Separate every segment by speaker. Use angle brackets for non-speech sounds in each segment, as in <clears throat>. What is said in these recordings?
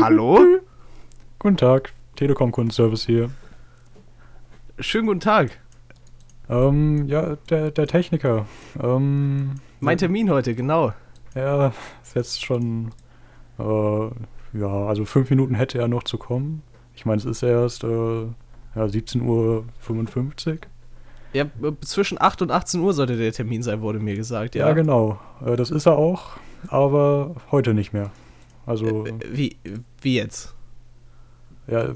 Speaker 1: Hallo?
Speaker 2: Guten Tag, Telekom Kundenservice hier.
Speaker 1: Schönen guten Tag.
Speaker 2: Ähm, ja, der, der Techniker. Ähm,
Speaker 1: Mein Termin heute, genau.
Speaker 2: er ist jetzt schon, äh, ja, also fünf Minuten hätte er noch zu kommen. Ich meine, es ist erst, äh, ja, 17.55 Uhr.
Speaker 1: Ja, äh, zwischen 8 und 18 Uhr sollte der Termin sein, wurde mir gesagt, ja.
Speaker 2: Ja, genau. Äh, das ist er auch, aber heute nicht mehr. Also,
Speaker 1: Äh, Wie, wie jetzt?
Speaker 2: ja,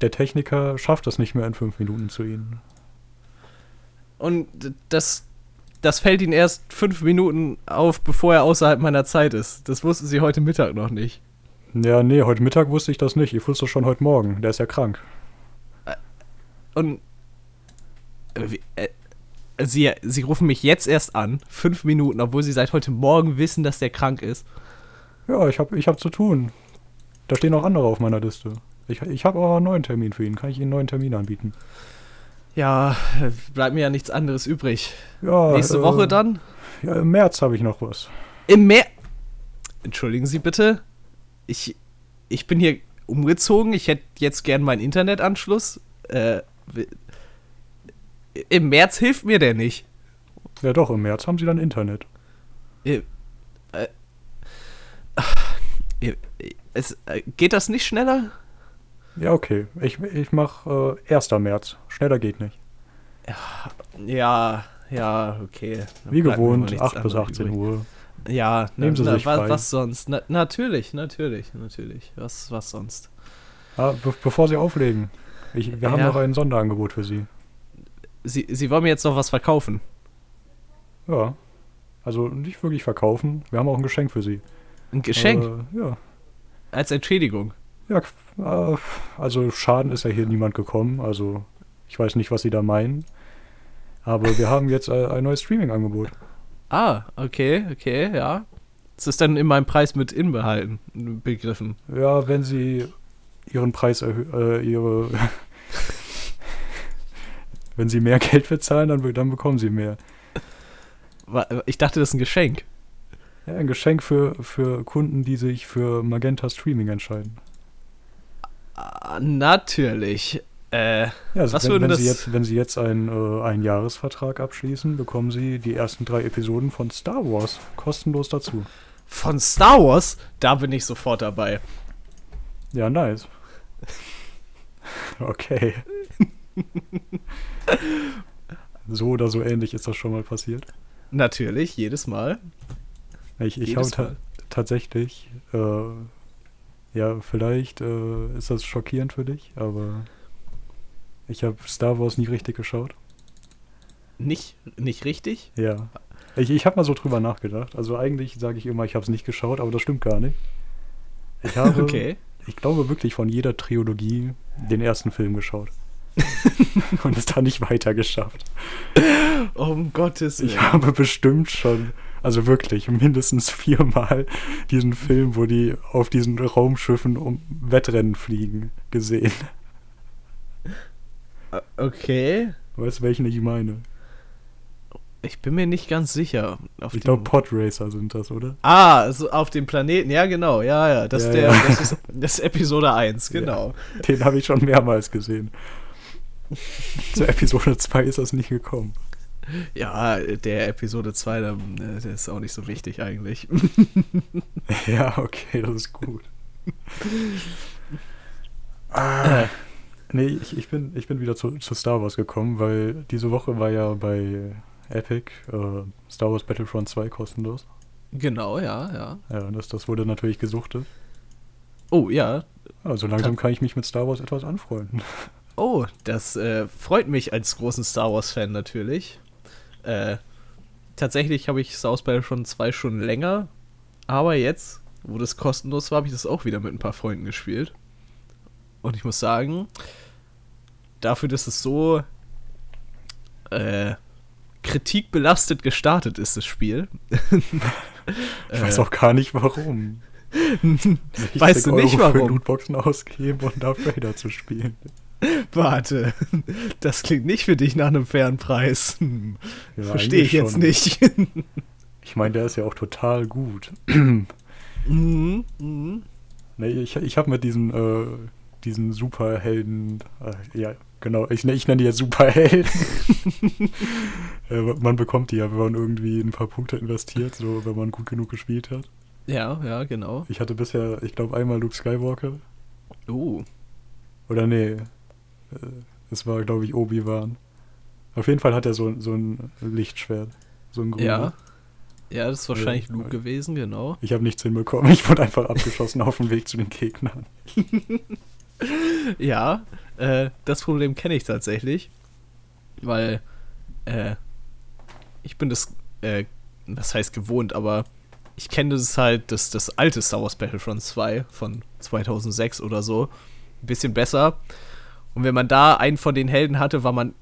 Speaker 2: der Techniker schafft es nicht mehr in fünf Minuten zu Ihnen.
Speaker 1: Und das, das fällt Ihnen erst fünf Minuten auf, bevor er außerhalb meiner Zeit ist. Das wussten Sie heute Mittag noch nicht.
Speaker 2: Ja, nee, heute Mittag wusste ich das nicht. Ich wusste es schon heute Morgen. Der ist ja krank.
Speaker 1: Und äh, äh, Sie, Sie rufen mich jetzt erst an, fünf Minuten, obwohl Sie seit heute Morgen wissen, dass der krank ist.
Speaker 2: Ja, ich hab, ich hab zu tun. Da stehen auch andere auf meiner Liste. Ich, ich habe aber einen neuen Termin für ihn. Kann ich Ihnen einen neuen Termin anbieten?
Speaker 1: Ja, äh, bleibt mir ja nichts anderes übrig.
Speaker 2: Ja,
Speaker 1: Nächste
Speaker 2: äh,
Speaker 1: Woche dann?
Speaker 2: Ja, im März habe ich noch was.
Speaker 1: Im März. Entschuldigen Sie bitte. Ich, ich bin hier umgezogen. Ich hätte jetzt gern meinen Internetanschluss. Äh, Im März hilft mir der nicht.
Speaker 2: Ja, doch, im März haben Sie dann Internet.
Speaker 1: Äh, äh, äh, es, äh, geht das nicht schneller?
Speaker 2: Ja, okay. Ich, ich mache äh, 1. März. Schneller geht nicht.
Speaker 1: Ja, ja, okay. Dann
Speaker 2: Wie gewohnt,
Speaker 1: nichts
Speaker 2: 8 bis
Speaker 1: anderes
Speaker 2: 18
Speaker 1: übrig.
Speaker 2: Uhr.
Speaker 1: Ja,
Speaker 2: Nehmen
Speaker 1: na,
Speaker 2: Sie
Speaker 1: na,
Speaker 2: sich
Speaker 1: wa-
Speaker 2: frei.
Speaker 1: was sonst? Na, natürlich, natürlich, natürlich. Was, was sonst?
Speaker 2: Ah, be bevor Sie auflegen. Ich, wir haben
Speaker 1: Ja.
Speaker 2: noch ein Sonderangebot für Sie.
Speaker 1: Sie, Sie wollen mir jetzt noch was verkaufen?
Speaker 2: Ja. Also nicht wirklich verkaufen. Wir haben auch ein Geschenk für Sie.
Speaker 1: Ein Geschenk?
Speaker 2: Äh, ja.
Speaker 1: Als Entschädigung?
Speaker 2: Ja, äh, also Schaden ist ja hier niemand gekommen. Also ich weiß nicht, was Sie da meinen. Aber wir haben jetzt ein neues Streaming-Angebot.
Speaker 1: Ah, okay, okay, ja. Das ist dann in meinem Preis mit inbehalten, begriffen.
Speaker 2: Ja, wenn Sie Ihren Preis erhöhen, äh, Ihre. Wenn Sie mehr <laughs> Geld bezahlen, dann, dann bekommen Sie mehr.
Speaker 1: Ich dachte, das ist ein Geschenk.
Speaker 2: Ja, ein Geschenk für, für Kunden, die sich für Magenta Streaming entscheiden.
Speaker 1: Ah, natürlich. Äh,
Speaker 2: Ja, also
Speaker 1: Was
Speaker 2: wenn, wenn, Sie
Speaker 1: das-
Speaker 2: jetzt, wenn Sie jetzt einen, äh, einen Jahresvertrag abschließen, bekommen Sie die ersten drei Episoden von Star Wars kostenlos dazu.
Speaker 1: von Star Wars, da bin ich sofort dabei.
Speaker 2: Ja, nice. <laughs> Okay. <laughs> so oder so ähnlich ist das schon mal passiert.
Speaker 1: Natürlich, jedes Mal.
Speaker 2: Ich, ich habe ta tatsächlich, äh, ja, vielleicht äh, ist das schockierend für dich, aber ich habe Star Wars nie richtig geschaut.
Speaker 1: Nicht, nicht richtig?
Speaker 2: Ja. Ich, ich habe mal so drüber nachgedacht. Also eigentlich sage ich immer, ich habe es nicht geschaut, aber das stimmt gar nicht. Ich <laughs> habe,
Speaker 1: Okay.
Speaker 2: ich glaube wirklich von jeder Trilogie den ersten Film geschaut. <laughs> Und es dann nicht weiter geschafft.
Speaker 1: Um Gottes
Speaker 2: Ich
Speaker 1: Willen.
Speaker 2: habe bestimmt schon, also wirklich, mindestens viermal diesen Film, wo die auf diesen Raumschiffen um Wettrennen fliegen, gesehen.
Speaker 1: Äh, Okay.
Speaker 2: Weißt du, welchen ich meine?
Speaker 1: Ich bin mir nicht ganz sicher. Auf
Speaker 2: Ich glaube, Podracer sind das, oder?
Speaker 1: Ah, so auf dem Planeten, ja genau, ja, ja. Das,
Speaker 2: Ja,
Speaker 1: ist der,
Speaker 2: ja.
Speaker 1: das, ist, das ist Episode 1, <laughs> genau.
Speaker 2: Den habe ich schon mehrmals gesehen. <laughs> Zur Episode 2 ist das nicht gekommen.
Speaker 1: Ja, der Episode 2, der, äh, der ist auch nicht so wichtig eigentlich. <laughs>
Speaker 2: Ja, okay, das ist gut. ah, <laughs> nee, ich, ich, bin, ich bin wieder zu, zu Star Wars gekommen, weil diese Woche war ja bei Epic äh, Star Wars Battlefront 2 kostenlos.
Speaker 1: genau, ja, ja.
Speaker 2: Ja, und das, das wurde natürlich gesuchtet.
Speaker 1: Oh, ja.
Speaker 2: Also langsam kann ich mich mit Star Wars etwas anfreunden.
Speaker 1: Oh, das äh, freut mich als großen Star Wars-Fan natürlich. Äh, tatsächlich habe ich Star Wars Battlefront 2 schon länger, aber jetzt, wo das kostenlos war, habe ich das auch wieder mit ein paar Freunden gespielt. Und ich muss sagen, dafür, dass es so äh, kritikbelastet gestartet ist, das Spiel. <laughs>
Speaker 2: Ich weiß auch gar nicht warum. <laughs>
Speaker 1: Weißt du nicht,
Speaker 2: Euro für
Speaker 1: warum?
Speaker 2: Lootboxen ausgeben und Darth Vader zu spielen. <laughs>
Speaker 1: Warte, das klingt nicht für dich nach einem fairen Preis. Hm,
Speaker 2: Ja,
Speaker 1: Verstehe ich jetzt
Speaker 2: schon.
Speaker 1: nicht. <laughs>
Speaker 2: Ich meine, der ist ja auch total gut.
Speaker 1: Mhm, mhm.
Speaker 2: Ne, ich ich habe mit diesen, äh, diesen Superhelden, äh, ja, genau, ich, ich nenne die jetzt Superhelden. <laughs> äh, man bekommt die ja, wenn man irgendwie ein paar Punkte investiert, so wenn man gut genug gespielt hat.
Speaker 1: Ja, ja, genau.
Speaker 2: Ich hatte bisher, ich glaube, einmal Luke Skywalker.
Speaker 1: Oh,
Speaker 2: Oder nee, äh, es war, glaube ich, Obi-Wan. Auf jeden Fall hat er so, so ein Lichtschwert. So ein grünes.
Speaker 1: ja. Ja, das ist wahrscheinlich
Speaker 2: Ja.
Speaker 1: Luke gewesen, genau.
Speaker 2: Ich habe nichts hinbekommen. Ich wurde einfach abgeschossen auf dem Weg zu den Gegnern. <laughs>
Speaker 1: Ja, äh, das Problem kenne ich tatsächlich, weil äh, ich bin das, äh, das heißt gewohnt, aber ich kenne das halt, das, das alte Star Wars Battlefront 2 von 2006 oder so, ein bisschen besser. Und wenn man da einen von den Helden hatte, war man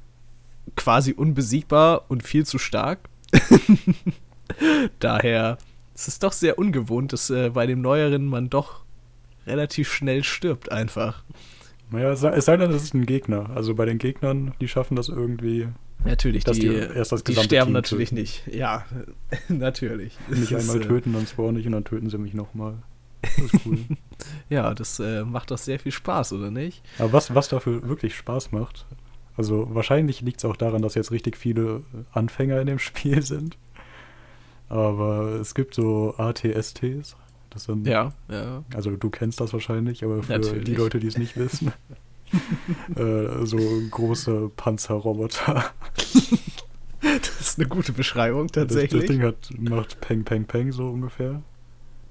Speaker 1: quasi unbesiegbar und viel zu stark. <laughs> Daher ist es doch sehr ungewohnt, dass äh, bei dem neueren man doch relativ schnell stirbt einfach.
Speaker 2: Naja, es sei, denn, das ist ein Gegner. Also bei den Gegnern, die schaffen das irgendwie
Speaker 1: Natürlich,
Speaker 2: Dass
Speaker 1: die,
Speaker 2: die erst das
Speaker 1: die sterben
Speaker 2: Team
Speaker 1: natürlich
Speaker 2: töten.
Speaker 1: nicht. Ja, <laughs> natürlich. ist,
Speaker 2: einmal
Speaker 1: äh,
Speaker 2: töten, dann spawn ich und dann töten sie mich nochmal. Das ist cool. <laughs>
Speaker 1: Ja, das äh, macht doch sehr viel Spaß, oder nicht?
Speaker 2: Aber was, was dafür wirklich Spaß macht, also wahrscheinlich liegt es auch daran, dass jetzt richtig viele Anfänger in dem <laughs> Spiel sind. Aber es gibt so ATSTs. Das sind,
Speaker 1: Ja, ja.
Speaker 2: Also du kennst das wahrscheinlich, aber für
Speaker 1: Natürlich.
Speaker 2: die Leute, die es nicht wissen. <laughs> äh, so große Panzerroboter.
Speaker 1: Das ist eine gute Beschreibung
Speaker 2: Das, das
Speaker 1: tatsächlich.
Speaker 2: Ding hat, macht Peng Peng Peng so ungefähr.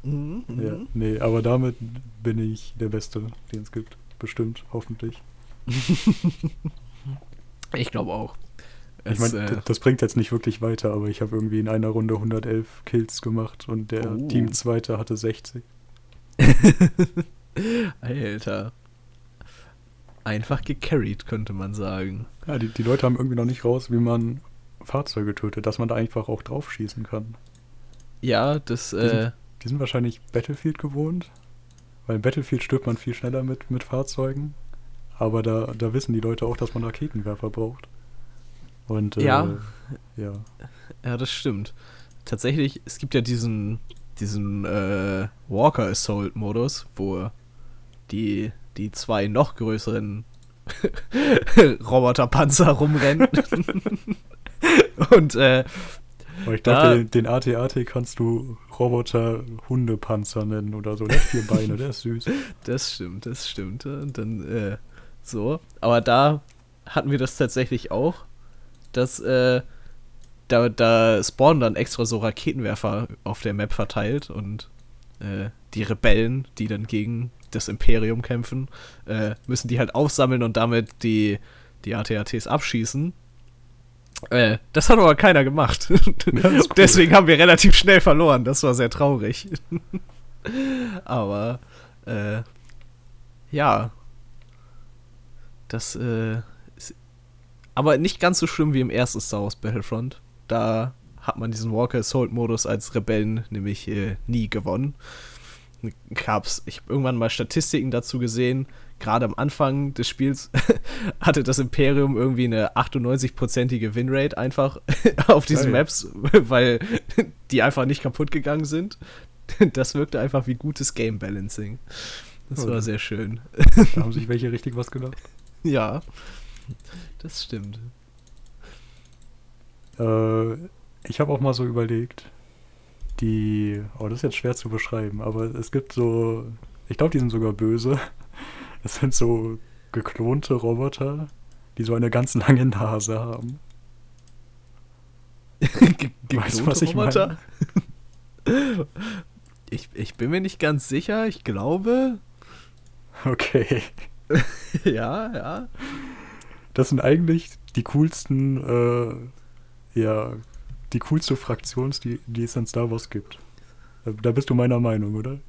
Speaker 1: Mhm, mhm.
Speaker 2: Ja, nee, aber damit bin ich der Beste, den es gibt. Bestimmt, hoffentlich. <laughs>
Speaker 1: Ich glaube auch.
Speaker 2: Ich meine,
Speaker 1: äh,
Speaker 2: das bringt jetzt nicht wirklich weiter, aber ich habe irgendwie in einer Runde 111 Kills gemacht und der
Speaker 1: Oh.
Speaker 2: Teamzweite hatte 60. <laughs>
Speaker 1: Alter. Einfach gecarried, könnte man sagen.
Speaker 2: Ja, die, die Leute haben irgendwie noch nicht raus, wie man Fahrzeuge tötet, dass man da einfach auch drauf schießen kann.
Speaker 1: Ja, das,
Speaker 2: Die
Speaker 1: äh,
Speaker 2: die sind wahrscheinlich Battlefield gewohnt, weil in Battlefield stirbt man viel schneller mit, mit Fahrzeugen. Aber da, da wissen die Leute auch, dass man Raketenwerfer braucht. Und äh,
Speaker 1: Ja.
Speaker 2: ja.
Speaker 1: ja, das stimmt. Tatsächlich, es gibt ja diesen, diesen äh, Walker Assault Modus, wo die, die zwei noch größeren <laughs> Roboterpanzer rumrennen. <laughs> Und äh,
Speaker 2: Aber ich
Speaker 1: Da-
Speaker 2: glaube, den, den AT-AT kannst du Roboter-Hundepanzer nennen oder so. Der hat vier Beine, der ist süß. <laughs>
Speaker 1: das stimmt, das stimmt. Dann äh, so. Aber da hatten wir das tatsächlich auch, dass äh, da, da spawnen dann extra so Raketenwerfer auf der Map verteilt und äh, die Rebellen, die dann gegen das Imperium kämpfen, äh, müssen die halt aufsammeln und damit die, die AT-ATs abschießen. Äh, das hat aber keiner gemacht. <laughs>
Speaker 2: Cool. <laughs>
Speaker 1: Deswegen haben wir relativ schnell verloren. Das war sehr traurig. <laughs> aber äh, ja, das äh, ist aber nicht ganz so schlimm wie im ersten Star Wars Battlefront. Da hat man diesen Walker Assault Modus als Rebellen nämlich äh, nie gewonnen. Gab's, ich habe irgendwann mal Statistiken dazu gesehen. Gerade am Anfang des Spiels <laughs> hatte das Imperium irgendwie eine 98-prozentige Winrate einfach <laughs> auf diesen
Speaker 2: Geil.
Speaker 1: Maps, weil die einfach nicht kaputt gegangen sind. Das wirkte einfach wie gutes Game Balancing. Das
Speaker 2: Oh,
Speaker 1: war sehr schön.
Speaker 2: Da haben sich welche richtig was gedacht. <laughs>
Speaker 1: Ja, das stimmt.
Speaker 2: Äh, ich habe auch mal so überlegt, die, oh, das ist jetzt schwer zu beschreiben, aber es gibt so, ich glaube, die sind sogar böse. Es sind so geklonte Roboter, die so eine ganz lange Nase haben. <laughs>
Speaker 1: Ge
Speaker 2: Weißt du, was ich
Speaker 1: Roboter? <laughs> Ich, ich bin mir nicht ganz sicher. Ich glaube.
Speaker 2: Okay. <laughs>
Speaker 1: ja, ja.
Speaker 2: Das sind eigentlich die coolsten, äh, ja, die coolste Fraktions, die, die es in Star Wars gibt. Da bist du meiner Meinung, oder?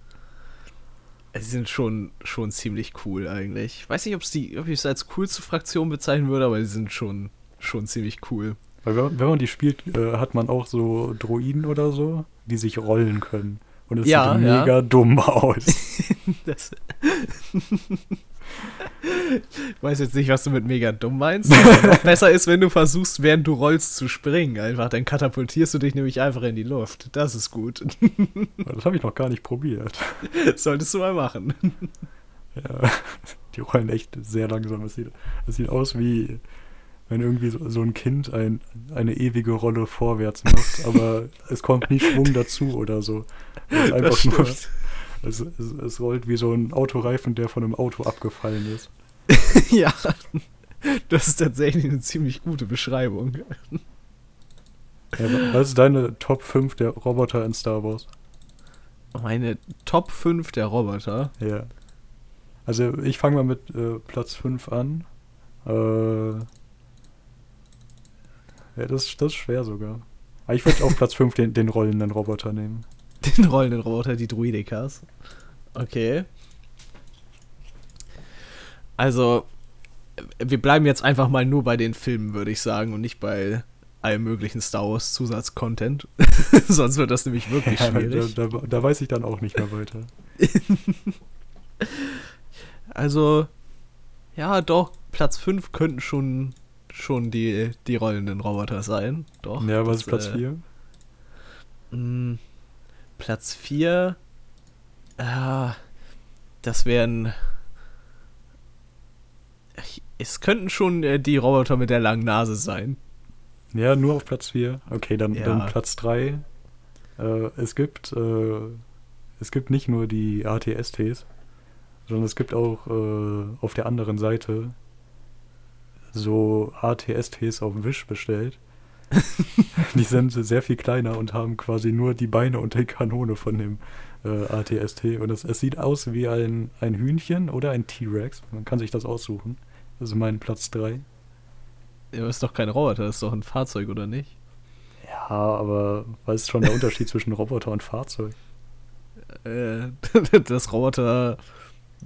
Speaker 1: Sie sind schon, schon ziemlich cool eigentlich. Ich weiß nicht, ob's die, ob ich es als coolste Fraktion bezeichnen würde, aber die sind schon, schon ziemlich cool.
Speaker 2: Weil wenn, wenn man die spielt, äh, hat man auch so Droiden oder so, die sich rollen können. Und es
Speaker 1: Ja,
Speaker 2: sieht
Speaker 1: ja.
Speaker 2: mega dumm aus. <laughs>
Speaker 1: Das, Ich weiß jetzt nicht, was du mit mega dumm meinst. Besser ist, wenn du versuchst, während du rollst, zu springen. Einfach, dann katapultierst du dich nämlich einfach in die Luft. Das ist gut.
Speaker 2: Das habe ich noch gar nicht probiert.
Speaker 1: Solltest du mal machen.
Speaker 2: Ja, die rollen echt sehr langsam. Es sieht, es sieht aus wie, wenn irgendwie so, so ein Kind ein, eine ewige Rolle vorwärts macht, aber es kommt nie Schwung dazu oder so. Es ist einfach nur. Es, es, es rollt wie so ein Autoreifen, der von einem Auto abgefallen ist. <laughs>
Speaker 1: ja, das ist tatsächlich eine ziemlich gute Beschreibung.
Speaker 2: Ja, was ist deine Top 5 der Roboter in Star Wars?
Speaker 1: Meine Top 5 der Roboter.
Speaker 2: Ja. Also ich fange mal mit äh, Platz 5 an. Äh, ja, das, das ist schwer sogar. Aber ich würde auf Platz 5 den, den rollenden Roboter nehmen. <laughs>
Speaker 1: Den rollenden Roboter, die Druidikas. Okay. Also, äh, wir bleiben jetzt einfach mal nur bei den Filmen, würde ich sagen, und nicht bei allem möglichen Star Wars Zusatzcontent. <laughs> Sonst wird das nämlich wirklich
Speaker 2: Ja, da,
Speaker 1: schwierig.
Speaker 2: da, da weiß ich dann auch nicht mehr weiter. <laughs>
Speaker 1: Also, ja, doch, Platz 5 könnten schon, schon die, die rollenden Roboter sein. Doch.
Speaker 2: Ja, was ist Platz
Speaker 1: äh,
Speaker 2: 4?
Speaker 1: Mm, Platz 4. Ah, das wären. Es könnten schon äh, die Roboter mit der langen Nase sein.
Speaker 2: Ja, nur auf Platz 4. Okay, dann,
Speaker 1: Ja.
Speaker 2: dann Platz 3. Äh, es gibt äh, es gibt nicht nur die ATSTs, sondern es gibt auch äh, auf der anderen Seite so ATSTs auf Wish bestellt. <laughs> die sind sehr viel kleiner und haben quasi nur die Beine und die Kanone von dem äh, ATST. Und es, es sieht aus wie ein, ein Hühnchen oder ein T-Rex. Man kann sich das aussuchen. Das ist mein Platz 3.
Speaker 1: Ja, Das ist doch kein Roboter, das ist doch ein Fahrzeug, oder nicht?
Speaker 2: Ja, aber was ist schon der Unterschied zwischen Roboter und Fahrzeug? <laughs>
Speaker 1: Äh, <laughs> dass Roboter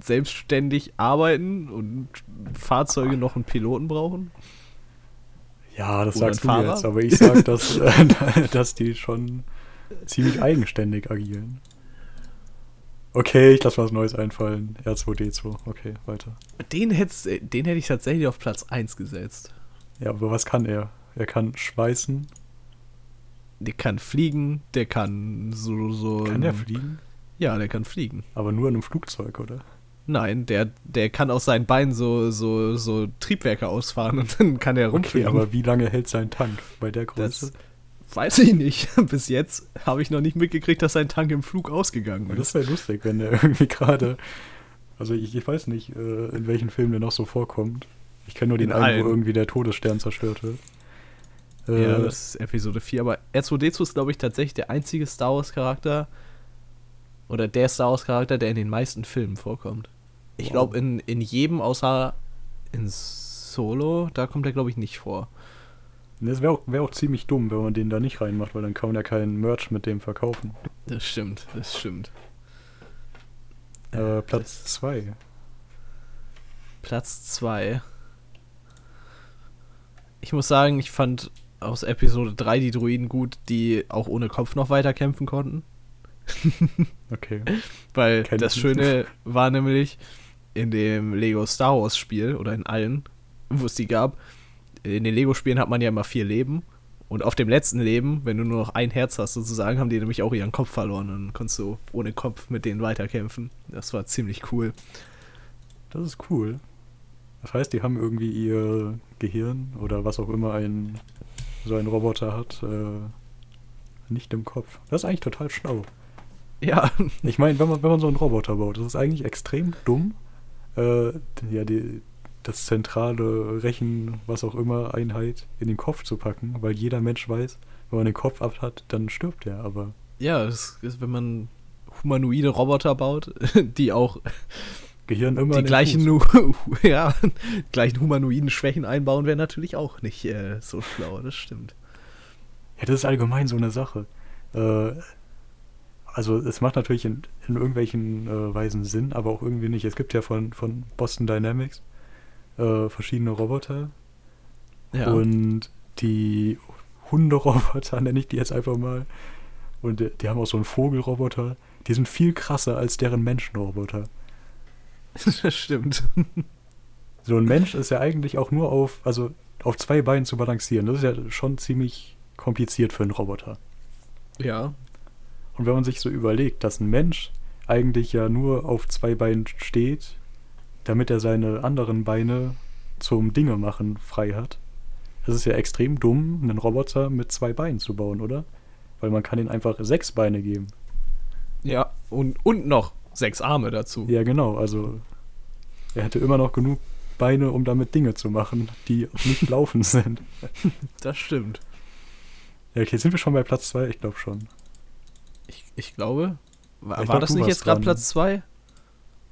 Speaker 1: selbstständig arbeiten und Fahrzeuge noch einen Piloten brauchen?
Speaker 2: Ja, das sagst du jetzt, aber ich sag, <laughs> dass, äh, <laughs> dass die schon ziemlich eigenständig agieren. Okay, ich lass was Neues einfallen. R2D2. Okay, weiter.
Speaker 1: Den, hätt's, äh, den hätte ich tatsächlich auf Platz 1 gesetzt.
Speaker 2: Ja, aber was kann er? Er kann schweißen.
Speaker 1: Der kann fliegen, der kann so. so
Speaker 2: Kann er fliegen?
Speaker 1: Ja, der kann fliegen.
Speaker 2: Aber nur in einem Flugzeug, oder?
Speaker 1: Nein, der, der kann aus seinen Beinen so, so, so Triebwerke ausfahren und dann kann er
Speaker 2: Okay,
Speaker 1: rumfliegen.
Speaker 2: aber wie lange hält sein Tank bei der Größe?
Speaker 1: das weiß ich nicht. <laughs> Bis jetzt habe ich noch nicht mitgekriegt, dass sein Tank im Flug ausgegangen
Speaker 2: das
Speaker 1: ist.
Speaker 2: wäre lustig, wenn er <laughs> irgendwie gerade. Also ich, ich weiß nicht, äh, in welchen Filmen der noch so vorkommt. Ich kenne nur den
Speaker 1: In
Speaker 2: einen, wo irgendwie der Todesstern zerstört wird.
Speaker 1: Ja,
Speaker 2: Äh,
Speaker 1: das ist Episode 4. Aber R2D2 ist, glaube ich, tatsächlich der einzige Star Wars-Charakter oder der Star Wars-Charakter, der in den meisten Filmen vorkommt. Ich glaube, in, in jedem außer in Solo, da kommt er, glaube ich, nicht vor.
Speaker 2: Das wäre auch, wär auch ziemlich dumm, wenn man den da nicht reinmacht, weil dann kann man ja keinen Merch mit dem verkaufen.
Speaker 1: Das stimmt, das stimmt.
Speaker 2: Äh, Platz 2.
Speaker 1: Platz 2. Ich muss sagen, ich fand aus Episode 3 die Druiden gut, die auch ohne Kopf noch weiter kämpfen konnten.
Speaker 2: Okay. <laughs>
Speaker 1: Weil
Speaker 2: Kenn
Speaker 1: das. Schöne war nämlich in dem Lego Star Wars Spiel oder in allen, wo es die gab, in den Lego-Spielen hat man ja immer vier Leben. Und auf dem letzten Leben, wenn du nur noch ein Herz hast sozusagen, haben die nämlich auch ihren Kopf verloren. Und dann konntest du ohne Kopf mit denen weiterkämpfen. Das war ziemlich cool.
Speaker 2: Das ist cool. Das heißt, die haben irgendwie ihr Gehirn oder was auch immer ein so ein Roboter hat, äh, nicht im Kopf. Das ist eigentlich total schlau.
Speaker 1: Ja,
Speaker 2: Ich meine, wenn man, wenn man so einen Roboter baut, das ist eigentlich extrem dumm, äh, ja, die, das zentrale Rechen, was auch immer, Einheit in den Kopf zu packen, weil jeder Mensch weiß, wenn man den Kopf ab hat, dann stirbt er, aber
Speaker 1: ja, das ist, wenn man humanoide Roboter baut, <laughs> die auch
Speaker 2: Gehirn immer
Speaker 1: die gleichen, <laughs> ja, gleichen humanoiden Schwächen einbauen, wäre natürlich auch nicht äh, so schlau, das stimmt.
Speaker 2: Ja, das ist allgemein so eine Sache. Äh, also es macht natürlich in, in irgendwelchen äh, Weisen Sinn, aber auch irgendwie nicht. Es gibt ja von, von Boston Dynamics äh, verschiedene Roboter
Speaker 1: Ja.
Speaker 2: und die Hunderoboter <laughs> nenne ich die jetzt einfach mal. Und die, die haben auch so einen Vogelroboter. Die sind viel krasser als deren Menschenroboter. <laughs>
Speaker 1: das stimmt. <laughs>
Speaker 2: So ein Mensch ist ja eigentlich auch nur auf, also auf zwei Beinen zu balancieren. Das ist ja schon ziemlich kompliziert für einen Roboter.
Speaker 1: Ja.
Speaker 2: Und wenn man sich so überlegt, dass ein Mensch eigentlich ja nur auf zwei Beinen steht, damit er seine anderen Beine zum Dinge machen frei hat. Es ist ja extrem dumm, einen Roboter mit zwei Beinen zu bauen, oder? Weil man kann ihm einfach sechs Beine geben.
Speaker 1: Ja, und, und noch sechs Arme dazu.
Speaker 2: Ja, genau. Also er hätte immer noch genug Beine, um damit Dinge zu machen, die nicht laufen <laughs> sind.
Speaker 1: Das stimmt.
Speaker 2: Ja, okay, sind wir schon bei Platz zwei? Ich glaube schon.
Speaker 1: Ich, ich glaube. War,
Speaker 2: Ich
Speaker 1: war
Speaker 2: glaub,
Speaker 1: das nicht jetzt gerade. Platz 2? Hab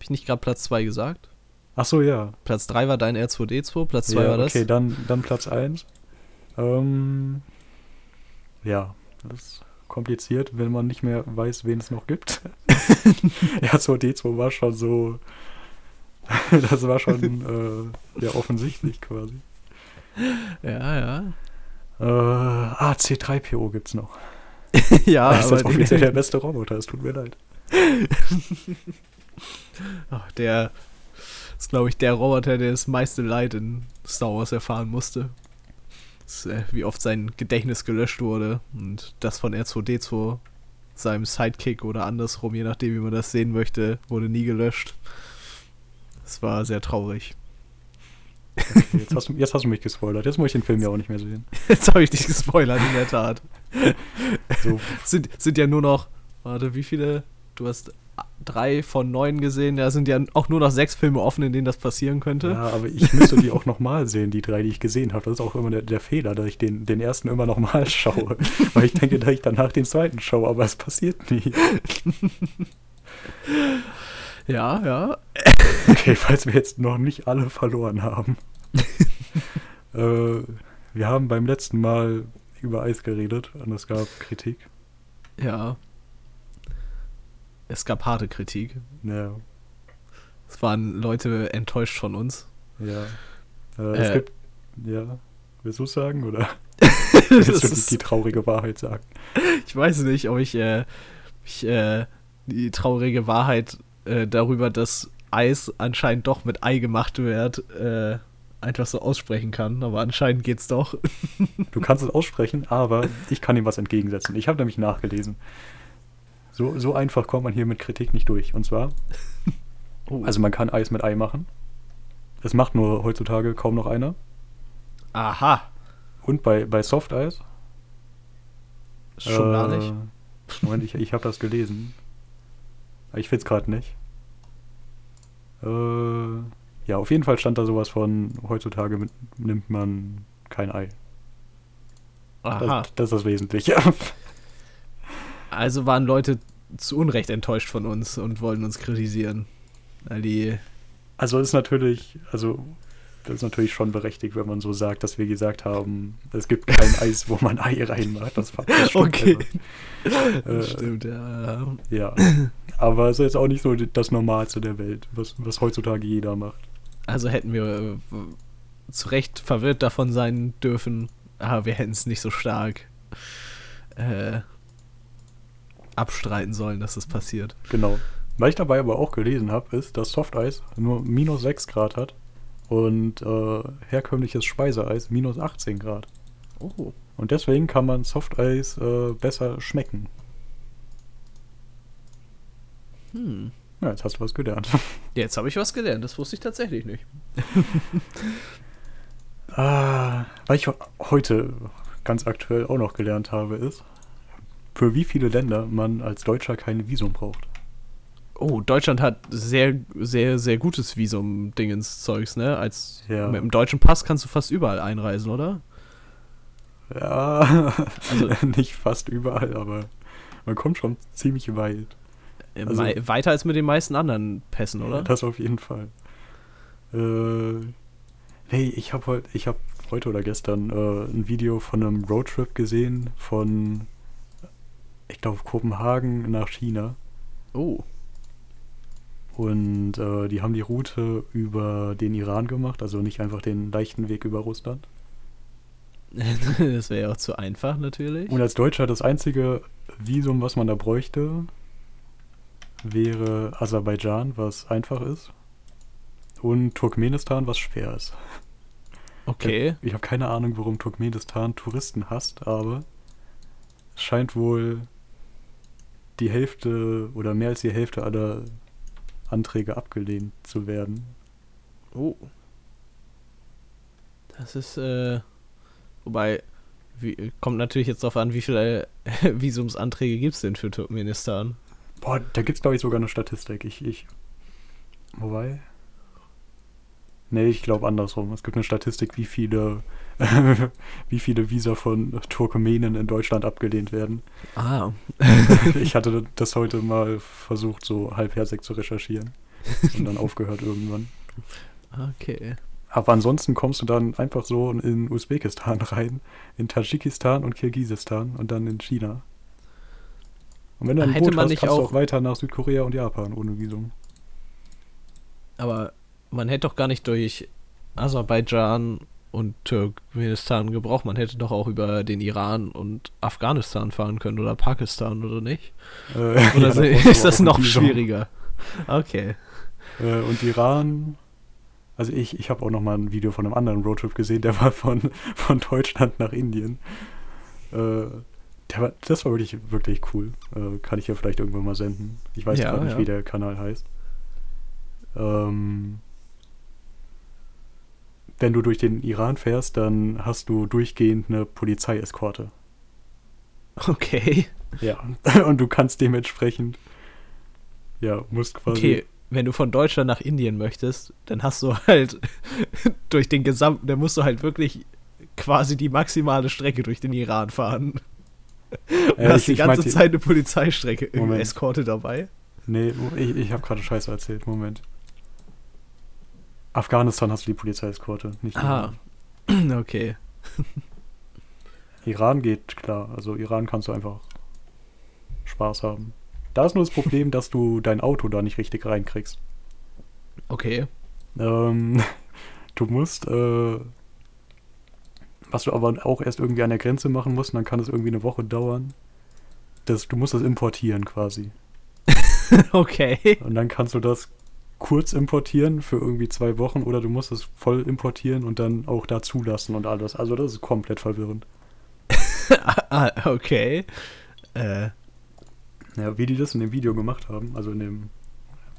Speaker 1: ich nicht gerade Platz 2 gesagt?
Speaker 2: Ach so, ja.
Speaker 1: Platz 3 war dein R2D2, Platz 2
Speaker 2: ja,
Speaker 1: war das.
Speaker 2: Okay, dann, dann Platz 1. Ähm, ja, das ist kompliziert, wenn man nicht mehr weiß, wen es noch gibt. <laughs> R2D2 war schon so. <laughs> das war schon äh, ja, offensichtlich quasi.
Speaker 1: Ja, ja.
Speaker 2: Äh, ah, C3PO gibt's noch. <laughs>
Speaker 1: ja,
Speaker 2: das ist jetzt offiziell der beste Roboter, es tut mir leid. <laughs>
Speaker 1: Ach, der ist, glaube ich, der Roboter, der das meiste Leid in Star Wars erfahren musste. Das, äh, wie oft sein Gedächtnis gelöscht wurde und das von R2D2, seinem Sidekick oder andersrum, je nachdem, wie man das sehen möchte, wurde nie gelöscht. Das war sehr traurig.
Speaker 2: Okay, jetzt, hast du, jetzt hast du mich gespoilert. Jetzt muss ich den Film ja auch nicht mehr sehen. <laughs>
Speaker 1: Jetzt habe ich dich gespoilert, in der Tat. <laughs>
Speaker 2: So,
Speaker 1: sind, sind ja nur noch, warte, wie viele? Du hast drei von neun gesehen, da sind ja auch nur noch sechs Filme offen, in denen das passieren könnte.
Speaker 2: ja, aber ich müsste die auch <laughs> nochmal sehen, die drei, die ich gesehen habe. Das ist auch immer der, der Fehler, dass ich den, den ersten immer nochmal schaue. Weil ich denke, dass ich danach den zweiten schaue, aber es passiert nie.
Speaker 1: Ja, ja. <laughs>
Speaker 2: Okay, falls wir jetzt noch nicht alle verloren haben. <laughs> äh, wir haben beim letzten Mal über Eis geredet und es gab Kritik.
Speaker 1: Ja. Es gab harte Kritik.
Speaker 2: Ja,
Speaker 1: Es waren Leute enttäuscht von uns.
Speaker 2: ja. Äh, es
Speaker 1: Äh.
Speaker 2: gibt, ja, willst du es sagen oder <laughs> willst du die, die traurige Wahrheit sagen?
Speaker 1: ich weiß nicht, ob ich, äh, ich äh, die traurige Wahrheit äh, darüber, dass Eis anscheinend doch mit Ei gemacht wird, äh, einfach so aussprechen kann. Aber anscheinend geht's doch. <laughs>
Speaker 2: Du kannst es aussprechen, aber ich kann ihm was entgegensetzen. Ich habe nämlich nachgelesen. So, so einfach kommt man hier mit Kritik nicht durch. Und zwar, <laughs>
Speaker 1: Oh.
Speaker 2: also man kann Eis mit Ei machen. Das macht nur heutzutage kaum noch einer.
Speaker 1: aha.
Speaker 2: Und bei, bei Softeis.
Speaker 1: Schon gar
Speaker 2: äh,
Speaker 1: nicht.
Speaker 2: Moment, ich, ich habe das gelesen. Ich finde es gerade nicht. Äh, ja, auf jeden Fall stand da sowas von, heutzutage mit, nimmt man kein Ei.
Speaker 1: Aha.
Speaker 2: Das, das ist das Wesentliche. <laughs>
Speaker 1: Also waren Leute zu Unrecht enttäuscht von uns und wollen uns kritisieren. Weil die.
Speaker 2: Also ist natürlich, also das ist natürlich schon berechtigt, wenn man so sagt, dass wir gesagt haben, es gibt kein <laughs> Eis, wo man Ei reinmacht. Das, das <laughs> stimmt
Speaker 1: Okay.
Speaker 2: einfach. <laughs> Äh,
Speaker 1: Stimmt, ja.
Speaker 2: Ja. Aber es ist auch nicht so das Normalste der Welt, was, was heutzutage jeder macht.
Speaker 1: Also hätten wir äh, zu Recht verwirrt davon sein dürfen, aber wir hätten es nicht so stark äh, abstreiten sollen, dass das passiert.
Speaker 2: Genau. Was ich dabei aber auch gelesen habe, ist, dass Softeis nur minus 6 Grad hat und äh, herkömmliches Speiseeis minus 18 Grad.
Speaker 1: Oh.
Speaker 2: Und deswegen kann man Softeis äh, besser schmecken.
Speaker 1: Hm.
Speaker 2: Ja, jetzt hast du was gelernt. <laughs>
Speaker 1: Jetzt habe ich was gelernt, das wusste ich tatsächlich nicht. <laughs>
Speaker 2: Ah, was ich heute ganz aktuell auch noch gelernt habe, ist, für wie viele Länder man als Deutscher kein Visum braucht.
Speaker 1: Oh, Deutschland hat sehr, sehr, sehr gutes Visum-Dingens-Zeugs, ne? Als
Speaker 2: Ja.
Speaker 1: mit dem deutschen Pass kannst du fast überall einreisen, oder?
Speaker 2: Ja,
Speaker 1: Also- <laughs>
Speaker 2: nicht fast überall, aber man kommt schon ziemlich weit.
Speaker 1: Äh,
Speaker 2: Also-
Speaker 1: weiter als mit den meisten anderen Pässen, oder?
Speaker 2: Das auf jeden Fall. Äh, nee, ich habe heute, ich habe heute oder gestern äh, ein Video von einem Roadtrip gesehen von, ich glaube, Kopenhagen nach China.
Speaker 1: Oh.
Speaker 2: Und äh, die haben die Route über den Iran gemacht, also nicht einfach den leichten Weg über Russland. <laughs>
Speaker 1: das wäre ja auch zu einfach, natürlich.
Speaker 2: Und als Deutscher das einzige Visum, was man da bräuchte, wäre Aserbaidschan, was einfach ist. Und Turkmenistan, was schwer ist.
Speaker 1: Okay.
Speaker 2: Ich habe keine Ahnung, warum Turkmenistan Touristen hasst, aber es scheint wohl die Hälfte oder mehr als die Hälfte aller Anträge abgelehnt zu werden.
Speaker 1: Oh. Das ist, äh. Wobei, wie, kommt natürlich jetzt darauf an, wie viele <laughs> Visumsanträge gibt es denn für Turkmenistan?
Speaker 2: Boah, da gibt es, glaube ich, sogar eine Statistik. Ich, ich. Wobei. Nee, ich glaube andersrum. Es gibt eine Statistik, wie viele, <laughs> wie viele Visa von Turkmenen in Deutschland abgelehnt werden.
Speaker 1: Ah. <laughs>
Speaker 2: ich hatte das heute mal versucht, so halbherzig zu recherchieren. Und dann aufgehört irgendwann.
Speaker 1: Okay.
Speaker 2: Aber ansonsten kommst du dann einfach so in Usbekistan rein, in Tadschikistan und Kirgisistan und dann in China. Und wenn du ein
Speaker 1: Hätte
Speaker 2: Boot
Speaker 1: man
Speaker 2: hast,
Speaker 1: nicht
Speaker 2: kannst du
Speaker 1: auch-
Speaker 2: auch weiter nach Südkorea und Japan ohne Visum.
Speaker 1: Aber man hätte doch gar nicht durch Aserbaidschan und Turkmenistan gebraucht. Man hätte doch auch über den Iran und Afghanistan fahren können oder Pakistan oder nicht?
Speaker 2: Äh,
Speaker 1: Oder <laughs>
Speaker 2: ja, du <laughs>
Speaker 1: ist das noch schwieriger? Okay.
Speaker 2: Äh, und Iran, also ich, ich habe auch noch mal ein Video von einem anderen Roadtrip gesehen, der war von, <laughs> von Deutschland nach Indien. Äh, der war, das war wirklich, wirklich cool. Äh, kann ich ja vielleicht irgendwann mal senden. Ich weiß
Speaker 1: Ja,
Speaker 2: gerade nicht,
Speaker 1: ja.
Speaker 2: wie der Kanal heißt. Ähm, wenn du durch den Iran fährst, dann hast du durchgehend eine Polizeieskorte.
Speaker 1: Okay.
Speaker 2: Ja. <laughs> Und du kannst dementsprechend, ja, musst quasi.
Speaker 1: Okay, wenn du von Deutschland nach Indien möchtest, dann hast du halt <laughs> durch den gesamten, dann musst du halt wirklich quasi die maximale Strecke durch den Iran fahren. Und
Speaker 2: Äh,
Speaker 1: hast
Speaker 2: ich-
Speaker 1: die ganze
Speaker 2: meinte-
Speaker 1: Zeit eine Polizeistrecke, eine
Speaker 2: Moment.
Speaker 1: Eskorte dabei.
Speaker 2: Nee, ich, ich habe gerade Scheiße erzählt. Moment. Afghanistan hast du die Polizeieskorte, nicht
Speaker 1: Ah, <clears throat> okay.
Speaker 2: Iran geht klar. Also Iran kannst du einfach Spaß haben. Da ist nur das Problem, dass du dein Auto da nicht richtig reinkriegst.
Speaker 1: Okay.
Speaker 2: Ähm, <laughs> du musst, äh, was du aber auch erst irgendwie an der Grenze machen musst, und dann kann es irgendwie eine Woche dauern. Das, du musst das importieren quasi. <laughs>
Speaker 1: okay.
Speaker 2: Und dann kannst du das kurz importieren für irgendwie zwei Wochen oder du musst es voll importieren und dann auch da zulassen und alles. Also das ist komplett verwirrend. <laughs>
Speaker 1: ah, okay. Äh,
Speaker 2: Ja, wie die das in dem Video gemacht haben, also in dem,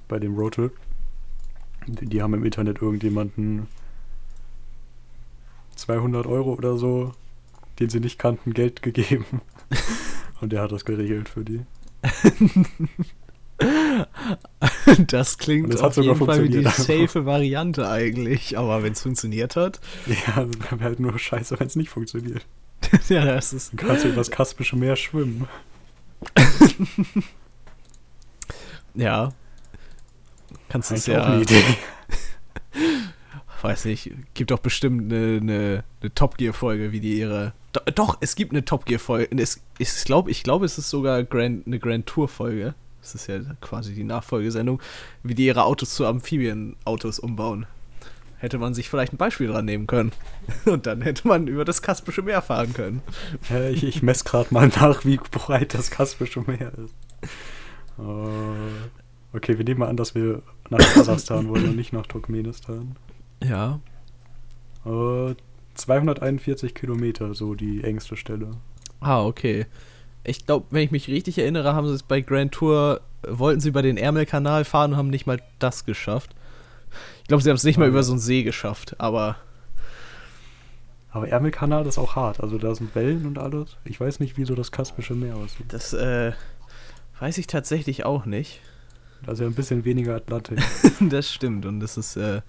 Speaker 2: bei dem Roadtrip, die, die haben im Internet irgendjemanden 200 Euro oder so, den sie nicht kannten, Geld <laughs> gegeben. <laughs> Und der hat das geregelt für die. <laughs>
Speaker 1: das klingt
Speaker 2: hat
Speaker 1: auf jeden Fall wie die safe Variante eigentlich. Aber wenn es funktioniert hat,
Speaker 2: Ja, das wäre halt nur scheiße, wenn es nicht funktioniert. <laughs>
Speaker 1: ja, das ist.
Speaker 2: Dann kannst du über das Kaspische Meer schwimmen. <laughs>
Speaker 1: Ja. Kannst du es
Speaker 2: Eigentlich auch
Speaker 1: ja.
Speaker 2: eine Idee.
Speaker 1: Weiß nicht, gibt doch bestimmt eine, eine, eine Top Gear-Folge, wie die ihre. Do, doch, es gibt eine Top Gear-Folge. Es, ich glaube, ich glaube, es ist sogar Grand, eine Grand Tour-Folge. Das ist ja quasi die Nachfolgesendung, wie die ihre Autos zu Amphibienautos umbauen. Hätte man sich vielleicht ein Beispiel dran nehmen können. <laughs> Und dann hätte man über das Kaspische Meer fahren können.
Speaker 2: Ja, ich ich messe gerade mal nach, wie breit das Kaspische Meer ist. Äh, okay, wir nehmen mal an, dass wir nach Kasachstan wollen und nicht nach Turkmenistan.
Speaker 1: Ja.
Speaker 2: Äh, 241 Kilometer, so die engste Stelle.
Speaker 1: Ah, okay. Ich glaube, wenn ich mich richtig erinnere, haben sie es bei Grand Tour, äh, wollten sie über den Ärmelkanal fahren und haben nicht mal das geschafft. Ich glaube, sie haben es nicht mal
Speaker 2: Ah,
Speaker 1: über
Speaker 2: ja.
Speaker 1: so einen See geschafft, aber
Speaker 2: Aber Ärmelkanal ist auch hart, also da sind Wellen und alles. Ich weiß nicht, wieso das Kaspische Meer aussieht.
Speaker 1: das äh, weiß ich tatsächlich auch nicht.
Speaker 2: Also ein bisschen weniger Atlantik. <laughs>
Speaker 1: das stimmt und das ist äh,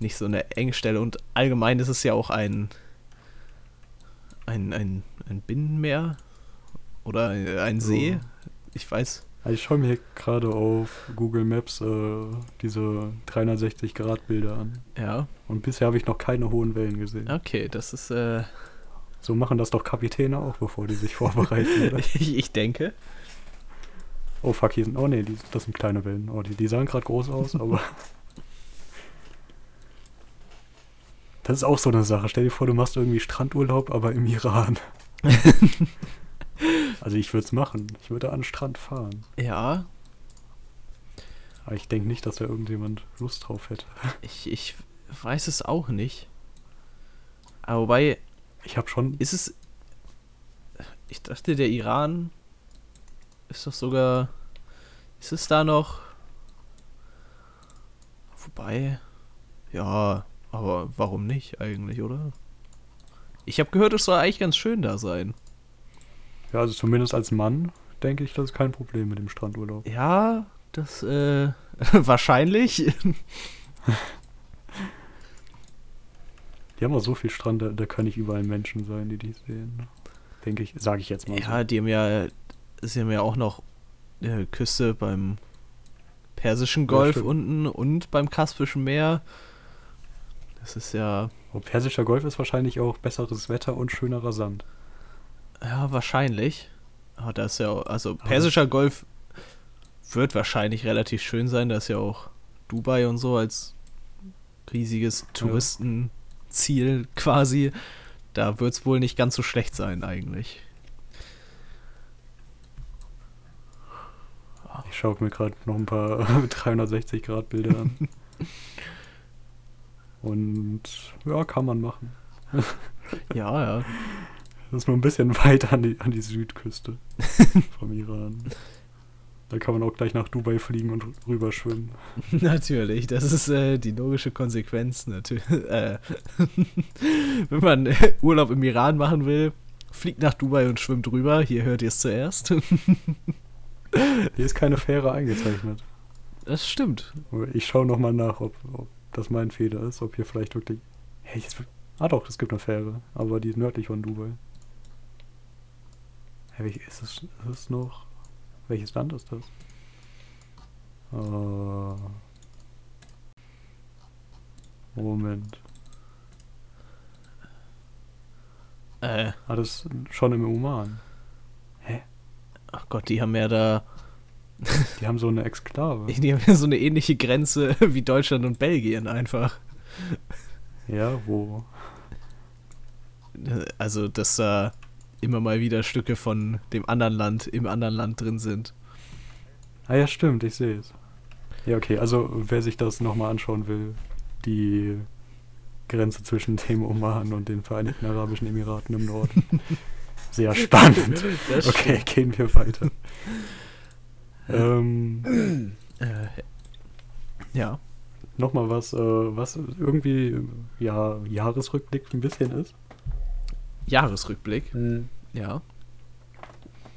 Speaker 1: nicht so eine Engstelle und allgemein ist es ja auch ein ein, ein, ein Binnenmeer oder ein, ein See. Ich weiß.
Speaker 2: Ich schaue mir gerade auf Google Maps äh, diese 360-Grad-Bilder an.
Speaker 1: Ja,
Speaker 2: Und bisher habe ich noch keine hohen Wellen gesehen.
Speaker 1: okay, das ist äh,
Speaker 2: So machen das doch Kapitäne auch, bevor die sich <laughs> vorbereiten, oder?
Speaker 1: ich, ich denke.
Speaker 2: Oh fuck, hier sind. Oh nee, die, das sind kleine Wellen. Oh, die, die sahen gerade groß aus, aber. <laughs> Das ist auch so eine Sache. Stell dir vor, du machst irgendwie Strandurlaub, aber im Iran. <laughs> <laughs> also ich würde es machen. Ich würde an den Strand fahren.
Speaker 1: Ja.
Speaker 2: Aber ich denke nicht, dass da irgendjemand Lust drauf hätte. <laughs>
Speaker 1: Ich, ich weiß es auch nicht. Aber wobei,
Speaker 2: Ich habe schon.
Speaker 1: ist es. Ich dachte, der Iran ist doch sogar. Ist es da noch. Wobei. Ja, aber warum nicht eigentlich, oder? Ich habe gehört, es soll eigentlich ganz schön da sein.
Speaker 2: Ja, also zumindest als Mann denke ich, das ist kein Problem mit dem Strandurlaub.
Speaker 1: Ja, das, äh. <laughs> wahrscheinlich.
Speaker 2: Die haben auch so viel Strand, da, da können nicht überall Menschen sein, die dies sehen. Denke ich, sage ich jetzt mal.
Speaker 1: Ja, die haben ja. Sie haben ja auch noch äh, Küste beim Persischen Golf
Speaker 2: stimmt.
Speaker 1: unten und beim Kaspischen Meer. Das ist ja.
Speaker 2: so. Oh, Persischer Golf ist wahrscheinlich auch besseres Wetter und schönerer Sand.
Speaker 1: Ja, wahrscheinlich. Aber da ist ja auch, also Persischer Golf wird wahrscheinlich relativ schön sein. Da ist ja auch Dubai und so als riesiges Touristenziel <laughs> quasi. Da wird es wohl nicht ganz so schlecht sein eigentlich.
Speaker 2: Ich schaue mir gerade noch ein paar <laughs> 360-Grad-Bilder an. <laughs> Und ja, kann man machen.
Speaker 1: Ja, ja.
Speaker 2: Das ist nur ein bisschen <laughs> weiter an die, an die Südküste <laughs> vom Iran. Da kann man auch gleich nach Dubai fliegen und rüber schwimmen. <laughs>
Speaker 1: Natürlich, das ist äh, die logische Konsequenz. Natürlich. Äh, wenn man äh, Urlaub im Iran machen will, fliegt nach Dubai und schwimmt rüber. Hier hört ihr es zuerst.
Speaker 2: Hier ist keine Fähre eingezeichnet.
Speaker 1: Das stimmt.
Speaker 2: Ich schaue nochmal nach, ob, ob das mein Fehler ist, ob hier vielleicht wirklich. Hey, jetzt, ah doch, es gibt eine Fähre, aber die ist nördlich von Dubai. Ist es, ist es noch. Welches Land ist das? Äh, Moment.
Speaker 1: Äh,
Speaker 2: Ah, das ist schon im Oman.
Speaker 1: ach Gott, die haben ja da.
Speaker 2: Die haben so eine Exklave. <laughs>
Speaker 1: Die haben ja so eine ähnliche Grenze <laughs> wie Deutschland und Belgien einfach.
Speaker 2: Ja, wo?
Speaker 1: Also, dass da immer mal wieder Stücke von dem anderen Land im anderen Land drin sind.
Speaker 2: Ah ja, stimmt, ich sehe es. Ja, okay, also wer sich das nochmal anschauen will, die Grenze zwischen dem Oman und den Vereinigten Arabischen Emiraten im Norden. <laughs> Sehr spannend. Okay, gehen wir weiter. <laughs> ähm,
Speaker 1: Äh, ja.
Speaker 2: nochmal was, äh, was irgendwie ja Jahresrückblick ein bisschen ist.
Speaker 1: Jahresrückblick. Ja,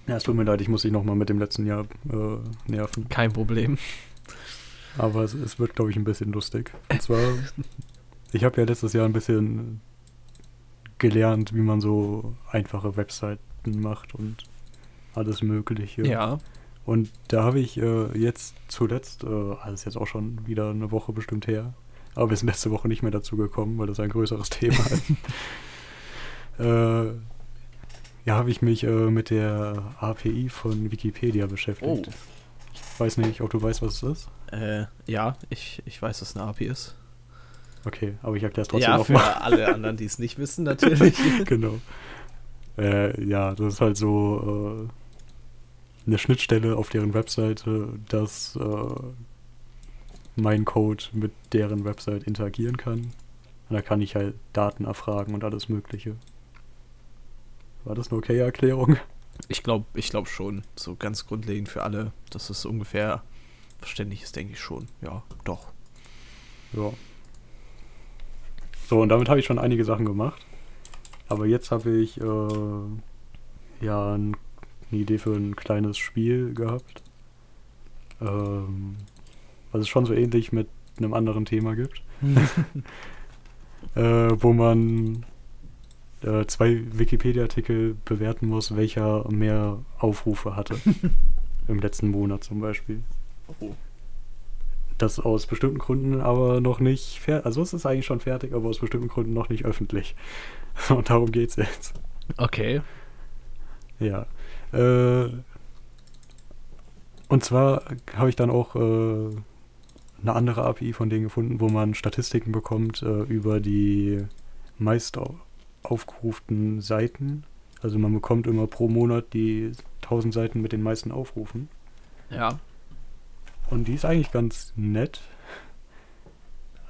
Speaker 2: Ja, es tut mir leid, ich muss dich nochmal mit dem letzten Jahr äh, nerven.
Speaker 1: kein Problem.
Speaker 2: Aber es, es wird, glaube ich, ein bisschen lustig. Und zwar, <laughs> ich habe ja letztes Jahr ein bisschen gelernt, wie man so einfache Webseiten macht und alles Mögliche.
Speaker 1: Ja.
Speaker 2: Und da habe ich äh, jetzt zuletzt, äh, also ist jetzt auch schon wieder eine Woche bestimmt her, aber wir sind letzte Woche nicht mehr dazu gekommen, weil das ein größeres Thema ist. <laughs> äh, ja, habe ich mich äh, mit der API von Wikipedia beschäftigt.
Speaker 1: Oh.
Speaker 2: Ich weiß nicht, ob du weißt, was es ist.
Speaker 1: Äh, ja, ich, ich weiß, dass eine API ist.
Speaker 2: Okay, aber ich erkläre es trotzdem
Speaker 1: ja,
Speaker 2: nochmal.
Speaker 1: für alle anderen, die es nicht wissen, natürlich. <laughs>
Speaker 2: genau. Äh, ja, das ist halt so äh, eine Schnittstelle auf deren Webseite, dass äh, mein Code mit deren Website interagieren kann. Und da kann ich halt Daten erfragen und alles Mögliche. War das eine okay Erklärung?
Speaker 1: Ich glaube ich glaub schon. So ganz grundlegend für alle, dass es ungefähr verständlich ist, denke ich schon. Ja, doch.
Speaker 2: Ja. So, und damit habe ich schon einige Sachen gemacht. Aber jetzt habe ich äh, ja ein, eine Idee für ein kleines Spiel gehabt. Ähm, was es schon so ähnlich mit einem anderen Thema gibt. <laughs> äh, wo man äh, zwei Wikipedia-Artikel bewerten muss, welcher mehr Aufrufe hatte. <laughs> Im letzten Monat zum Beispiel.
Speaker 1: Oh.
Speaker 2: Das aus bestimmten Gründen aber noch nicht fertig. Also es ist eigentlich schon fertig, aber aus bestimmten Gründen noch nicht öffentlich. <laughs> Und darum geht's jetzt.
Speaker 1: Okay.
Speaker 2: Ja. Äh, und zwar habe ich dann auch äh, eine andere API von denen gefunden, wo man Statistiken bekommt äh, über die meist au- aufgerufenen Seiten. Also man bekommt immer pro Monat die 1000 Seiten mit den meisten Aufrufen.
Speaker 1: Ja.
Speaker 2: Und die ist eigentlich ganz nett.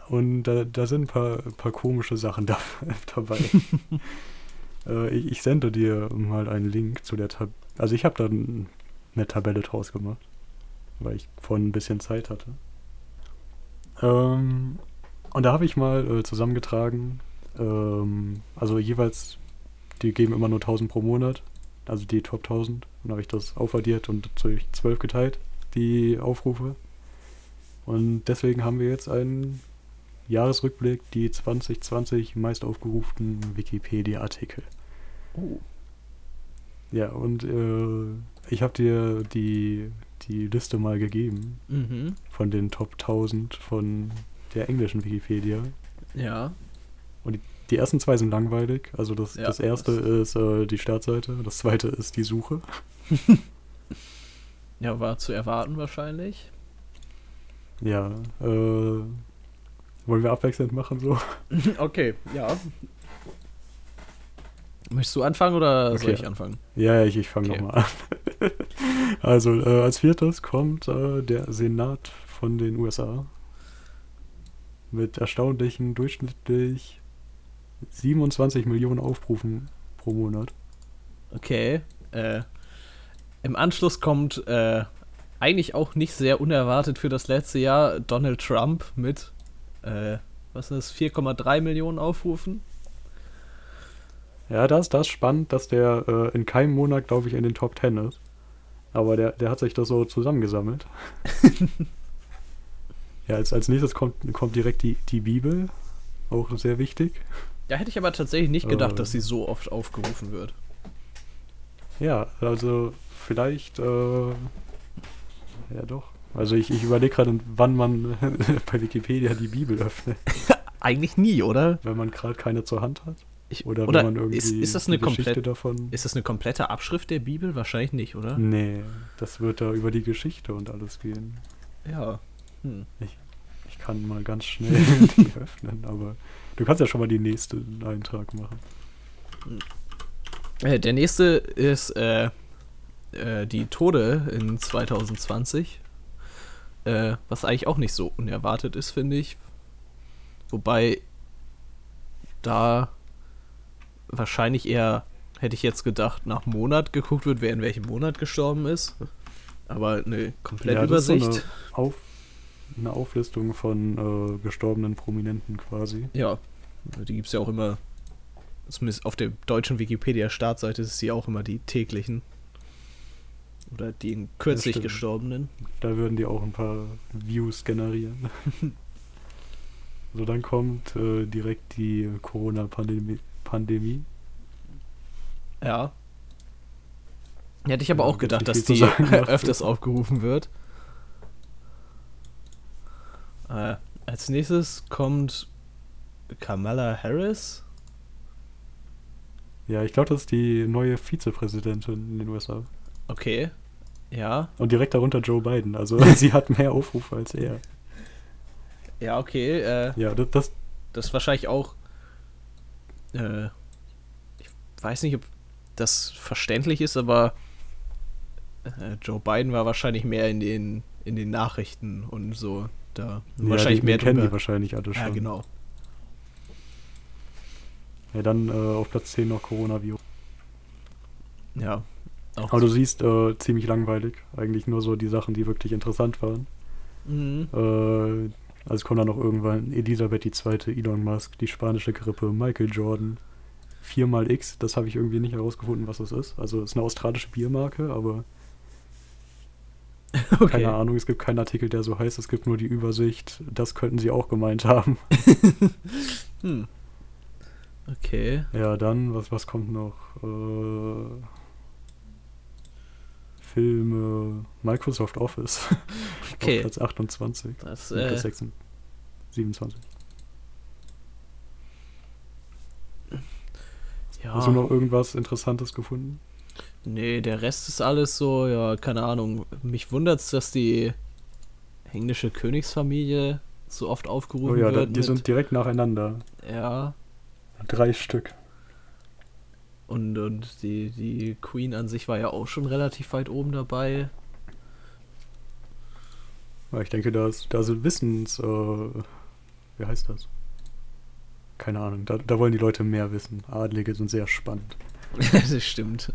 Speaker 2: Und da, da sind ein paar, paar komische Sachen <laughs> da, dabei. <laughs> äh, ich, ich, sende dir mal einen Link zu der Tabelle. Also ich habe da eine Tabelle draus gemacht, weil ich vorhin ein bisschen Zeit hatte. Ähm, und da habe ich mal äh, zusammengetragen, ähm, also jeweils, die geben immer nur 1000 pro Monat, also die Top 1000. Dann habe ich das aufaddiert und durch 12 geteilt, die Aufrufe. Und deswegen haben wir jetzt einen Jahresrückblick die 2020 meist aufgerufenen Wikipedia-Artikel. Oh. Ja, und äh, ich habe dir die, die Liste mal gegeben mhm. von den Top 1000 von der englischen Wikipedia.
Speaker 1: Ja.
Speaker 2: Und die, die ersten zwei sind langweilig. Also das, ja, das erste das ist äh, die Startseite, das zweite ist die Suche. <laughs>
Speaker 1: ja, war zu erwarten wahrscheinlich.
Speaker 2: Ja, äh, wollen wir abwechselnd machen so? <laughs>
Speaker 1: okay, ja. Möchtest du anfangen oder okay. soll ich anfangen?
Speaker 2: Ja, ich, ich fange okay. nochmal an. <laughs> also, äh, als viertes kommt äh, der Senat von den USA mit erstaunlichen durchschnittlich 27 Millionen Aufrufen pro Monat.
Speaker 1: Okay. Äh, Im Anschluss kommt äh, eigentlich auch nicht sehr unerwartet für das letzte Jahr Donald Trump mit äh, was ist 4,3 Millionen Aufrufen.
Speaker 2: Ja, das, das ist spannend, dass der äh, in keinem Monat, glaube ich, in den Top 10 ist. Aber der, der hat sich das so zusammengesammelt. <laughs> ja, als, als nächstes kommt, kommt direkt die, die Bibel. Auch sehr wichtig.
Speaker 1: Da hätte ich aber tatsächlich nicht gedacht, äh, dass sie so oft aufgerufen wird.
Speaker 2: Ja, also vielleicht, äh, ja doch. Also ich, ich überlege gerade, wann man <laughs> bei Wikipedia die Bibel öffnet. <laughs>
Speaker 1: Eigentlich nie, oder?
Speaker 2: Wenn man gerade keine zur Hand hat.
Speaker 1: Ich, oder, oder wenn man irgendwie ist, ist das eine Geschichte davon. Ist das eine komplette Abschrift der Bibel? Wahrscheinlich nicht, oder?
Speaker 2: Nee, das wird da über die Geschichte und alles gehen.
Speaker 1: Ja.
Speaker 2: Hm. Ich, ich kann mal ganz schnell <laughs> die öffnen, aber du kannst ja schon mal den nächsten Eintrag machen.
Speaker 1: Äh, der nächste ist äh, äh, die Tode in 2020. Äh, was eigentlich auch nicht so unerwartet ist, finde ich. Wobei da wahrscheinlich eher, hätte ich jetzt gedacht, nach Monat geguckt wird, wer in welchem Monat gestorben ist. Aber eine komplette ja, Übersicht.
Speaker 2: So eine, Auf, eine, Auflistung von äh, gestorbenen Prominenten quasi.
Speaker 1: Ja, die gibt es ja auch immer. Zumindest auf der deutschen Wikipedia-Startseite ist sie auch immer die täglichen. Oder den kürzlich Gestorbenen.
Speaker 2: Da würden die auch ein paar Views generieren. so, dann kommt äh, direkt die Corona-Pandemie. Pandemie.
Speaker 1: Ja. Hätte ich aber ja, auch gedacht, dass die öfters aufgerufen wird. Äh, als nächstes kommt Kamala Harris.
Speaker 2: Ja, ich glaube, das ist die neue Vizepräsidentin in den USA.
Speaker 1: Okay. Ja.
Speaker 2: Und direkt darunter Joe Biden. Also <laughs> sie hat mehr Aufrufe als er.
Speaker 1: Ja, okay. Äh,
Speaker 2: ja, das, das,
Speaker 1: das ist wahrscheinlich auch. Äh, ich weiß nicht, ob das verständlich ist, aber äh, Joe Biden war wahrscheinlich mehr in den, in den Nachrichten und so. Da
Speaker 2: ja,
Speaker 1: wahrscheinlich
Speaker 2: die, mehr die kennen die wahrscheinlich alle schon.
Speaker 1: Ja, genau.
Speaker 2: Ja, dann äh, auf Platz 10 noch Coronavirus.
Speaker 1: Ja,
Speaker 2: auch Aber du siehst, äh, ziemlich langweilig. Eigentlich nur so die Sachen, die wirklich interessant waren. Mhm. Äh, also kommt dann noch irgendwann Elisabeth II., Elon Musk, die spanische Grippe, Michael Jordan, 4x das habe ich irgendwie nicht herausgefunden, was das ist. Also es ist eine australische Biermarke, aber <laughs> okay. keine Ahnung, es gibt keinen Artikel, der so heißt, es gibt nur die Übersicht, das könnten sie auch gemeint haben. <laughs>
Speaker 1: hm. Okay.
Speaker 2: Ja, dann, was, was kommt noch? Äh, Filme Microsoft Office. <laughs>
Speaker 1: Okay.
Speaker 2: Auf Platz 28.
Speaker 1: Das, äh, Platz
Speaker 2: 26, 27. Ja. Hast du noch irgendwas Interessantes gefunden?
Speaker 1: Nee, der Rest ist alles so, ja, keine Ahnung. Mich wundert es, dass die englische Königsfamilie so oft aufgerufen wird. Oh ja,
Speaker 2: wird die sind direkt nacheinander.
Speaker 1: Ja.
Speaker 2: Drei Stück.
Speaker 1: Und, und die, die Queen an sich war ja auch schon relativ weit oben dabei.
Speaker 2: Ich denke, da, ist, da sind Wissens, äh, wie heißt das? Keine Ahnung, da, da wollen die Leute mehr wissen. Adlige sind sehr spannend. <laughs>
Speaker 1: das stimmt.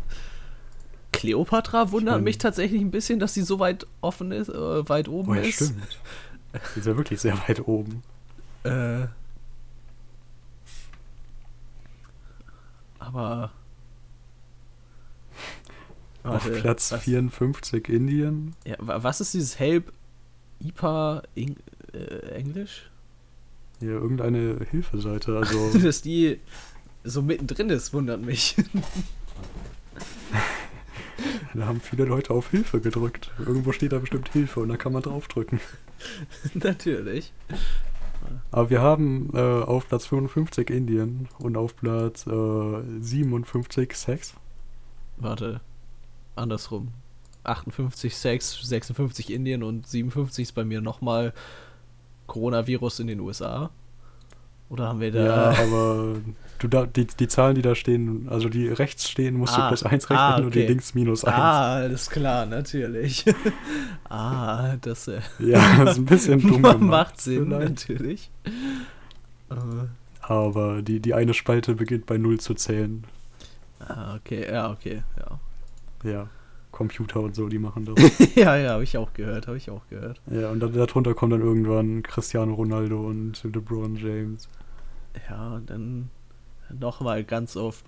Speaker 1: Kleopatra wundert mich tatsächlich ein bisschen, dass sie so weit offen ist, äh, weit oben
Speaker 2: Oh ja,
Speaker 1: ist.
Speaker 2: stimmt. Die ist ja wirklich sehr weit oben.
Speaker 1: Äh, aber.
Speaker 2: Auf
Speaker 1: Warte,
Speaker 2: Platz
Speaker 1: was,
Speaker 2: 54 Indien.
Speaker 1: Ja, wa- was ist dieses Help IPA Eng, äh, Englisch?
Speaker 2: Hier irgendeine Hilfeseite. Also, <laughs>
Speaker 1: Dass die so mittendrin ist, wundert mich. <laughs>
Speaker 2: da haben viele Leute auf Hilfe gedrückt. Irgendwo steht da bestimmt Hilfe und da kann man draufdrücken. <laughs>
Speaker 1: Natürlich.
Speaker 2: Aber wir haben äh, auf Platz 55 Indien und auf Platz äh, 57 Sex.
Speaker 1: Warte. Andersrum. 58 Sex, 56 Indien und 57 ist bei mir nochmal Coronavirus in den USA. Oder haben wir da.
Speaker 2: Ja, aber du da, die, die Zahlen, die da stehen, also die rechts stehen, musst
Speaker 1: Ah,
Speaker 2: du plus 1 rechnen
Speaker 1: ah,
Speaker 2: und die
Speaker 1: okay.
Speaker 2: links minus 1.
Speaker 1: Ah, alles klar, natürlich. <laughs> ah, das äh,
Speaker 2: Ja, das <laughs> ist ein bisschen dumm <laughs> gemacht.
Speaker 1: macht Sinn,
Speaker 2: vielleicht.
Speaker 1: natürlich.
Speaker 2: Aber die, die eine Spalte beginnt bei 0 zu zählen.
Speaker 1: ah, okay, ja, okay, ja.
Speaker 2: Ja, Computer und so, die machen das. <laughs>
Speaker 1: ja, ja, habe ich auch gehört, habe ich auch gehört.
Speaker 2: ja, und dann, darunter kommt dann irgendwann Cristiano Ronaldo und LeBron James.
Speaker 1: Ja, und dann nochmal ganz oft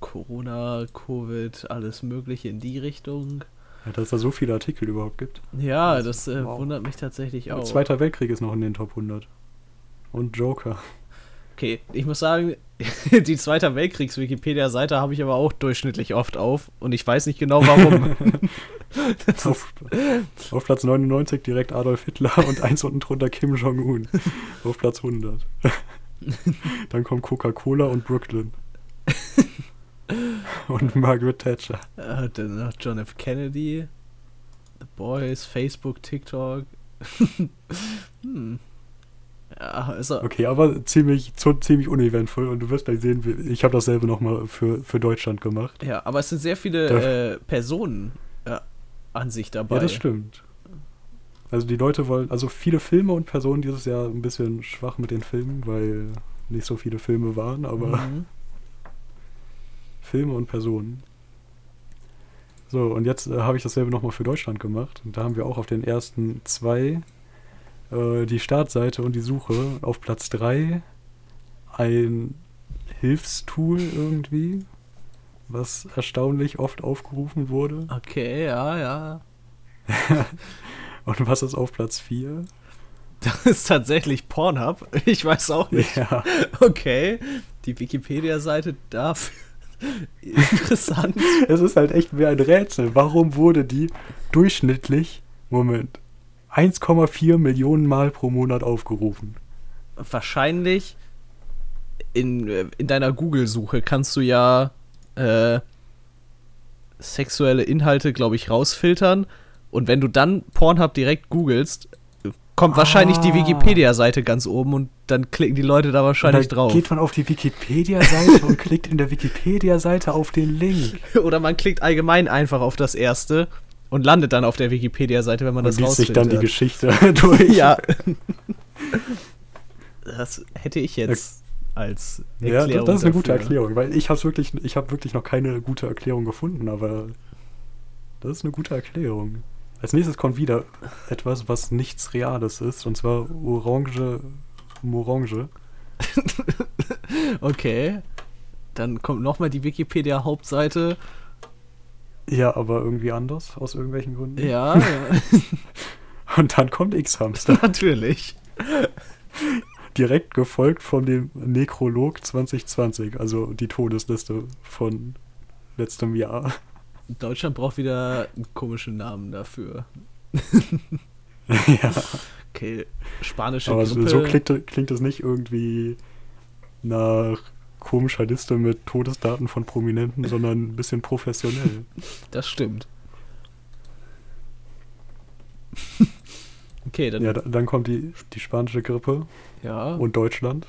Speaker 1: Corona, Covid, alles Mögliche in die Richtung.
Speaker 2: Ja, dass es da so viele Artikel überhaupt gibt.
Speaker 1: Ja,
Speaker 2: Das-
Speaker 1: das äh,
Speaker 2: wow.
Speaker 1: wundert mich tatsächlich auch.
Speaker 2: Zweiter Weltkrieg ist noch in den Top 100. Und Joker.
Speaker 1: Okay, ich muss sagen, <laughs> die Zweiter Weltkriegs-Wikipedia-Seite habe ich aber auch durchschnittlich oft auf und ich weiß nicht genau warum. <laughs>
Speaker 2: Auf, auf Platz 99 direkt Adolf Hitler und eins unten drunter Kim Jong-un. Auf Platz 100. <laughs> Dann kommt Coca-Cola und Brooklyn. Und Margaret Thatcher.
Speaker 1: Äh, dann noch John F. Kennedy, The Boys, Facebook, TikTok. hm. Ja, also,
Speaker 2: Okay, aber ziemlich, ziemlich uneventvoll und du wirst gleich sehen, ich habe dasselbe nochmal für, für Deutschland gemacht.
Speaker 1: ja, aber es sind sehr viele äh, Personen äh, an sich dabei.
Speaker 2: Ja, das stimmt. Also die Leute wollen, also viele Filme und Personen dieses Jahr ein bisschen schwach mit den Filmen, weil nicht so viele Filme waren, aber
Speaker 1: Mhm. <laughs>
Speaker 2: Filme und Personen. So, und jetzt äh, habe ich dasselbe nochmal für Deutschland gemacht. Und da haben wir auch auf den ersten zwei äh, die Startseite und die Suche. Auf Platz drei ein Hilfstool irgendwie, was erstaunlich oft aufgerufen wurde.
Speaker 1: Okay, ja, ja. <laughs>
Speaker 2: Und was ist auf Platz vier?
Speaker 1: Das ist tatsächlich Pornhub. Ich weiß auch nicht.
Speaker 2: Ja,
Speaker 1: Okay, die Wikipedia-Seite dafür. <laughs> Interessant.
Speaker 2: es ist halt echt wie ein Rätsel. Warum wurde die durchschnittlich, Moment, 1,4 Millionen Mal pro Monat aufgerufen?
Speaker 1: Wahrscheinlich in, äh, in deiner Google-Suche kannst du ja äh, sexuelle Inhalte, glaube ich, rausfiltern. Und wenn du dann Pornhub direkt googelst, kommt wahrscheinlich die
Speaker 2: Ah.
Speaker 1: Wikipedia-Seite ganz oben und dann klicken die Leute da wahrscheinlich drauf.
Speaker 2: geht man auf die Wikipedia-Seite und klickt in der Wikipedia-Seite auf den Link. <laughs>
Speaker 1: Oder man klickt allgemein einfach auf das erste und landet dann auf der Wikipedia-Seite, wenn man
Speaker 2: Und
Speaker 1: das
Speaker 2: liest sich dann die. Geschichte <laughs> durch.
Speaker 1: Ja. Das hätte ich jetzt als
Speaker 2: Ja,
Speaker 1: Erklärung
Speaker 2: das, das ist eine gute
Speaker 1: dafür.
Speaker 2: Erklärung, weil ich habe wirklich, ich habe wirklich noch keine gute Erklärung gefunden, aber das ist eine gute Erklärung. Als nächstes kommt wieder etwas, was nichts Reales ist, und zwar Orange Morange. <laughs>
Speaker 1: Okay. Dann kommt nochmal die Wikipedia-Hauptseite.
Speaker 2: Ja, aber irgendwie anders, aus irgendwelchen Gründen.
Speaker 1: Ja, <laughs> ja
Speaker 2: Und dann kommt X-Hamster. <laughs>
Speaker 1: natürlich.
Speaker 2: Direkt gefolgt von dem Nekrolog 2020, also die Todesliste von letztem Jahr.
Speaker 1: Deutschland braucht wieder einen komischen Namen dafür. <laughs>
Speaker 2: ja,
Speaker 1: Okay, spanische
Speaker 2: aber
Speaker 1: Grippe.
Speaker 2: so klingt, klingt es nicht irgendwie nach komischer Liste mit Todesdaten von Prominenten, <laughs> sondern ein bisschen professionell.
Speaker 1: Das stimmt. <laughs> okay, dann
Speaker 2: Ja, da, dann kommt die, die spanische Grippe
Speaker 1: ja
Speaker 2: und Deutschland.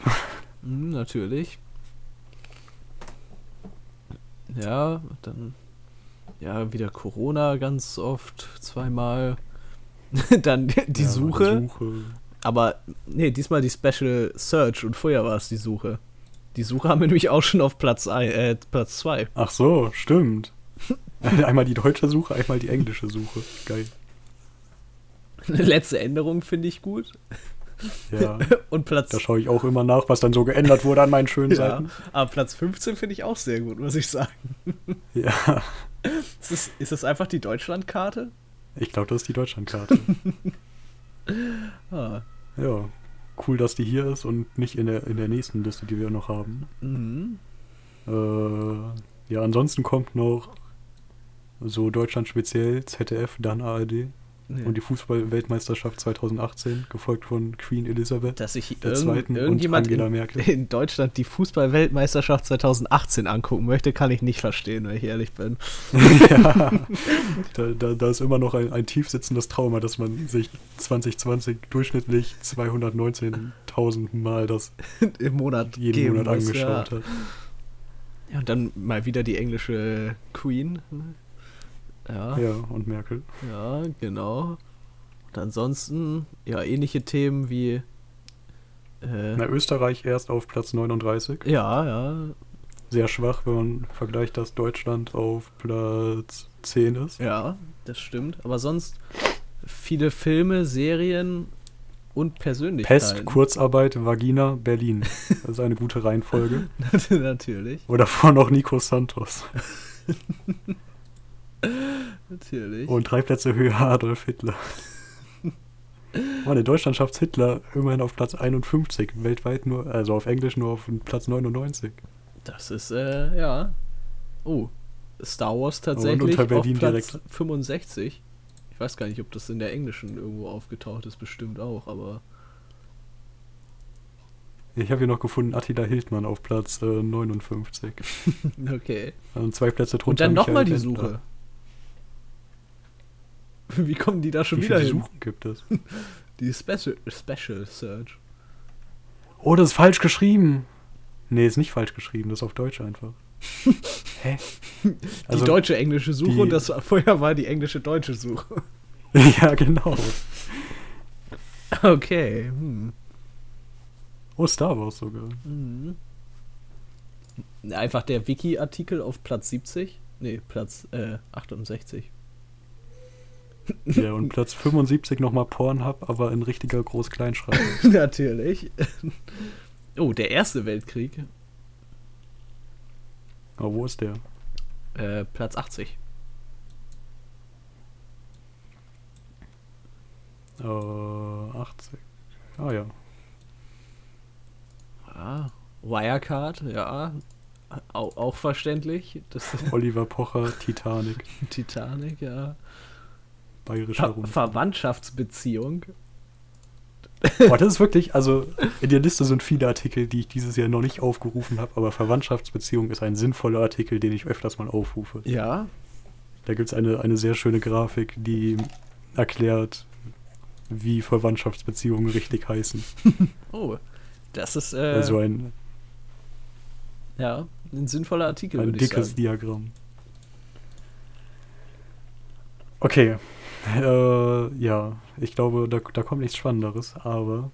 Speaker 1: mm, natürlich. Ja, dann ja wieder Corona ganz oft, zweimal. <laughs> Dann die
Speaker 2: Ja,
Speaker 1: Suche.
Speaker 2: Suche.
Speaker 1: Aber nee, diesmal die Special Search und vorher war es die Suche. Die Suche haben wir nämlich auch schon auf Platz 1, äh, Platz 2.
Speaker 2: Ach so, stimmt. <laughs> einmal die deutsche Suche, einmal die englische Suche. Geil.
Speaker 1: Letzte Änderung finde ich gut.
Speaker 2: Ja, <laughs>
Speaker 1: Und Platz,
Speaker 2: da schaue ich auch immer nach, was dann so geändert wurde an meinen schönen
Speaker 1: ja,
Speaker 2: Seiten.
Speaker 1: aber Platz 15 finde ich auch sehr gut, muss ich sagen. <laughs>
Speaker 2: Ja,
Speaker 1: Ist das, ist das einfach die Deutschlandkarte?
Speaker 2: ich glaube, das ist die Deutschlandkarte.
Speaker 1: Ah.
Speaker 2: ja, cool, dass die hier ist und nicht in der, in der nächsten Liste, die wir noch haben.
Speaker 1: Mhm.
Speaker 2: Äh, ja, ansonsten kommt noch so Deutschland speziell, ZDF, dann ARD
Speaker 1: Nee.
Speaker 2: und die Fußball-Weltmeisterschaft 2018, gefolgt von Queen Elizabeth
Speaker 1: Dass sich
Speaker 2: der Zweiten und
Speaker 1: irgendjemand
Speaker 2: Angela
Speaker 1: in,
Speaker 2: Merkel.
Speaker 1: in Deutschland die Fußball-Weltmeisterschaft 2018 angucken möchte, kann ich nicht verstehen, wenn ich ehrlich bin. <laughs>
Speaker 2: ja, <laughs> da, da, da ist immer noch ein, ein tief sitzendes Trauma, dass man sich 2020 durchschnittlich 219.000 Mal das <laughs>
Speaker 1: Im Monat
Speaker 2: jeden Monat
Speaker 1: muss,
Speaker 2: angeschaut
Speaker 1: ja.
Speaker 2: hat.
Speaker 1: Ja, und dann mal wieder die englische Queen. Ja, ja,
Speaker 2: Ja, und Merkel.
Speaker 1: genau. Und ansonsten, ja, ähnliche Themen wie. Äh,
Speaker 2: Na, Österreich erst auf Platz 39.
Speaker 1: ja, ja.
Speaker 2: Sehr schwach, wenn man vergleicht, dass Deutschland auf Platz 10 ist.
Speaker 1: Ja, das stimmt. Aber sonst viele Filme, Serien und Persönlichkeiten.
Speaker 2: Pest, Kurzarbeit, Vagina, Berlin. Das ist eine gute Reihenfolge. <laughs>
Speaker 1: natürlich,
Speaker 2: Oder vor noch Nico Santos. <laughs> <laughs>
Speaker 1: natürlich.
Speaker 2: Und drei Plätze höher Adolf Hitler. <laughs> Mann, in Deutschland schafft Hitler immerhin auf Platz 51, weltweit nur, also auf Englisch nur auf Platz 99.
Speaker 1: Das ist, äh, ja. Oh, Star Wars tatsächlich
Speaker 2: unter
Speaker 1: auf Platz
Speaker 2: direkt.
Speaker 1: 65. Ich weiß gar nicht, ob das in der englischen irgendwo aufgetaucht ist, bestimmt auch, aber
Speaker 2: Ich habe hier noch gefunden Attila Hildmann auf Platz äh, 59. <laughs>
Speaker 1: okay.
Speaker 2: Und zwei Plätze drunter.
Speaker 1: Und dann nochmal die Suche. <laughs> Wie kommen die da schon
Speaker 2: Wie
Speaker 1: wieder hin?
Speaker 2: Suchen gibt es? <laughs>
Speaker 1: Die Special, Special Search.
Speaker 2: Oh, das ist falsch geschrieben. Nee, ist nicht falsch geschrieben, das ist auf Deutsch einfach. <laughs> Hä? Also,
Speaker 1: die deutsche englische Suche
Speaker 2: die-
Speaker 1: und das vorher war die englische deutsche Suche.
Speaker 2: ja, genau.
Speaker 1: Okay. Hm.
Speaker 2: Oh, Star Wars sogar.
Speaker 1: Mhm. Einfach der Wiki-Artikel auf Platz 70. Nee, Platz äh, 68.
Speaker 2: Ja, und Platz 75 nochmal Pornhub, aber in richtiger Groß-Kleinschreibung. <laughs>
Speaker 1: Natürlich. Oh, der Erste Weltkrieg.
Speaker 2: Aber wo ist der?
Speaker 1: Äh, Platz 80.
Speaker 2: Äh, 80. Ah ja.
Speaker 1: Ja. Wirecard, ja. Auch, auch verständlich. Das
Speaker 2: Oliver Pocher, Titanic, <laughs>
Speaker 1: Titanic, ja.
Speaker 2: Bayerischer
Speaker 1: Ver
Speaker 2: Rundfunk.
Speaker 1: Verwandtschaftsbeziehung.
Speaker 2: Boah, das ist wirklich, also in der Liste sind viele Artikel, die ich dieses Jahr noch nicht aufgerufen habe, aber Verwandtschaftsbeziehung ist ein sinnvoller Artikel, den ich öfters mal aufrufe.
Speaker 1: Ja.
Speaker 2: Da gibt es eine, eine sehr schöne Grafik, die erklärt, wie Verwandtschaftsbeziehungen richtig heißen. <laughs>
Speaker 1: Oh, das ist äh,
Speaker 2: Also ein,
Speaker 1: ja, ein sinnvoller Artikel,
Speaker 2: ein dickes. Diagramm. Okay. <laughs> Äh, ja, ich glaube, da, da kommt nichts Spannenderes, aber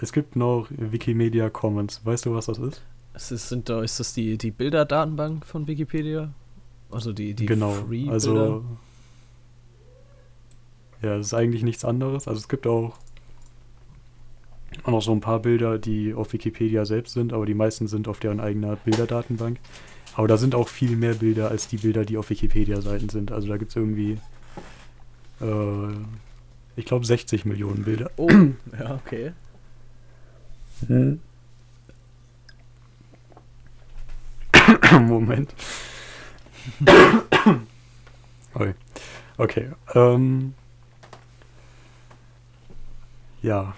Speaker 2: es gibt noch Wikimedia Commons. Weißt du, was das ist?
Speaker 1: Es ist, sind da, ist das die, die Bilderdatenbank von Wikipedia? Also die, die
Speaker 2: genau.
Speaker 1: Free-Bilder?
Speaker 2: also ja, es ist eigentlich nichts anderes. Also es gibt auch auch noch so ein paar Bilder, die auf Wikipedia selbst sind, aber die meisten sind auf deren eigener Bilderdatenbank. Aber da sind auch viel mehr Bilder als die Bilder, die auf Wikipedia-Seiten sind. Also da gibt es irgendwie, äh, ich glaube, 60 Millionen Bilder.
Speaker 1: Oh, <clears throat> ja, okay. <clears throat>
Speaker 2: Moment. <coughs> Oi. Okay. Ähm, ja.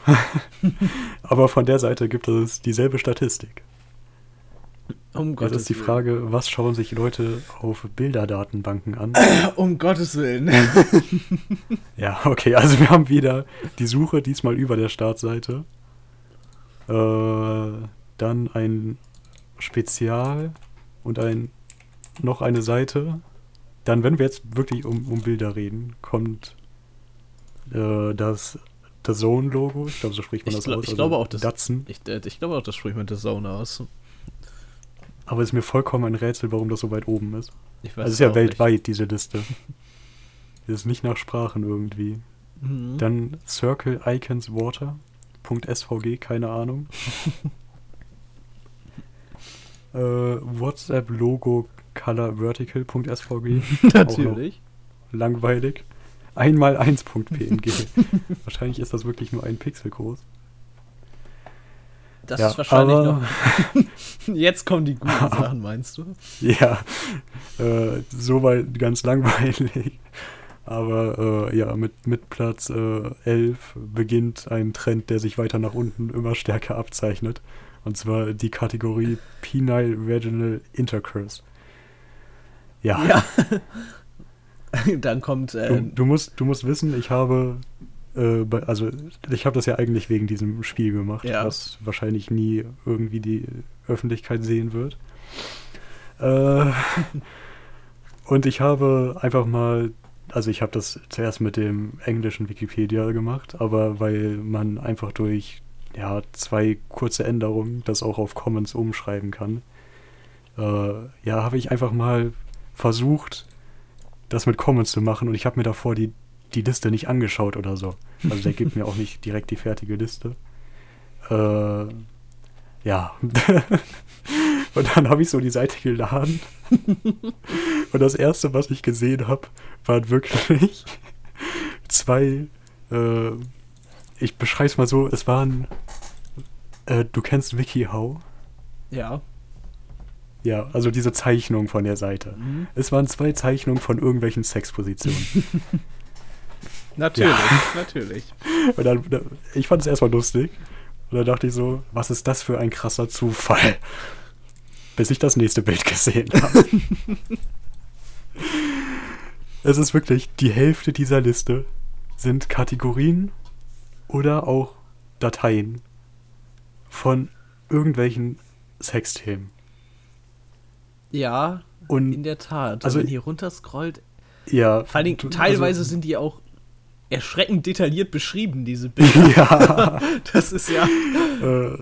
Speaker 2: <laughs> Aber von der Seite gibt es dieselbe Statistik.
Speaker 1: Um
Speaker 2: Jetzt
Speaker 1: Gottes
Speaker 2: ist die
Speaker 1: Willen.
Speaker 2: Frage, was schauen sich Leute auf Bilderdatenbanken an? <coughs>
Speaker 1: Um Gottes Willen. <laughs>
Speaker 2: ja, okay, also wir haben wieder die Suche, diesmal über der Startseite. Äh, dann ein Spezial und ein noch eine Seite. Dann, wenn wir jetzt wirklich um, um Bilder reden, kommt äh, das The Zone-Logo. Ich glaube, so spricht man
Speaker 1: Ich,
Speaker 2: das
Speaker 1: glaub,
Speaker 2: aus.
Speaker 1: ich
Speaker 2: also
Speaker 1: glaube auch, das,
Speaker 2: Datsen.
Speaker 1: ich, äh, ich glaube auch, das spricht mit der Zone aus.
Speaker 2: Aber es ist mir vollkommen ein Rätsel, warum das so weit oben ist.
Speaker 1: Ich weiß
Speaker 2: Also es ist ja weltweit, diese Liste. Das ist nicht nach Sprachen irgendwie.
Speaker 1: Nicht. Mhm.
Speaker 2: Dann Circle Icons Water. .svg, keine Ahnung. <laughs> äh, WhatsApp Logo Color Vertical. .svg. <laughs>
Speaker 1: Natürlich.
Speaker 2: Langweilig. Einmal 1.png. <laughs> Wahrscheinlich ist das wirklich nur ein Pixel groß.
Speaker 1: Das
Speaker 2: Ja,
Speaker 1: ist wahrscheinlich
Speaker 2: aber-
Speaker 1: noch. <laughs> Jetzt kommen die guten <laughs> Sachen, meinst du?
Speaker 2: Ja, äh, soweit ganz langweilig. Aber äh, ja, mit, mit Platz äh, 11 beginnt ein Trend, der sich weiter nach unten immer stärker abzeichnet. Und zwar die Kategorie Penile Vaginal Intercourse. Ja,
Speaker 1: Ja. <laughs> Dann kommt. Äh,
Speaker 2: du, du, musst, du musst wissen, ich habe, äh, also ich habe das ja eigentlich wegen diesem Spiel gemacht,
Speaker 1: Ja.
Speaker 2: was wahrscheinlich nie irgendwie die Öffentlichkeit sehen wird. Äh, und ich habe einfach mal, also ich habe das zuerst mit dem englischen Wikipedia gemacht, aber weil man einfach durch ja, zwei kurze Änderungen das auch auf Commons umschreiben kann, äh, ja, habe ich einfach mal versucht, das mit Commons zu machen und ich habe mir davor die, die Liste nicht angeschaut oder so. Also der gibt mir auch nicht direkt die fertige Liste. Äh, ja. <laughs> und dann habe ich so die Seite geladen. <laughs> und das erste, was ich gesehen habe, waren wirklich <laughs> zwei, äh, ich beschreibe es mal so, es waren, äh, du kennst WikiHow?
Speaker 1: ja.
Speaker 2: Ja, also diese Zeichnung von der Seite.
Speaker 1: Mhm.
Speaker 2: Es waren zwei Zeichnungen von irgendwelchen Sexpositionen.
Speaker 1: Natürlich, <laughs> natürlich.
Speaker 2: Und dann, da- ich fand es erstmal lustig. Und dann dachte ich so, was ist das für ein krasser Zufall? Bis ich das nächste Bild gesehen habe. <laughs> es ist wirklich, die Hälfte dieser Liste sind Kategorien oder auch Dateien von irgendwelchen Sexthemen.
Speaker 1: Ja,
Speaker 2: Und
Speaker 1: in der Tat.
Speaker 2: Also-
Speaker 1: Also, wenn ihr runterscrollt,
Speaker 2: ja.
Speaker 1: vor allen Dingen
Speaker 2: du-
Speaker 1: teilweise
Speaker 2: also-
Speaker 1: sind die auch erschreckend detailliert beschrieben, diese <laughs> Bilder.
Speaker 2: ja. <laughs>
Speaker 1: Das ist ja.
Speaker 2: Äh,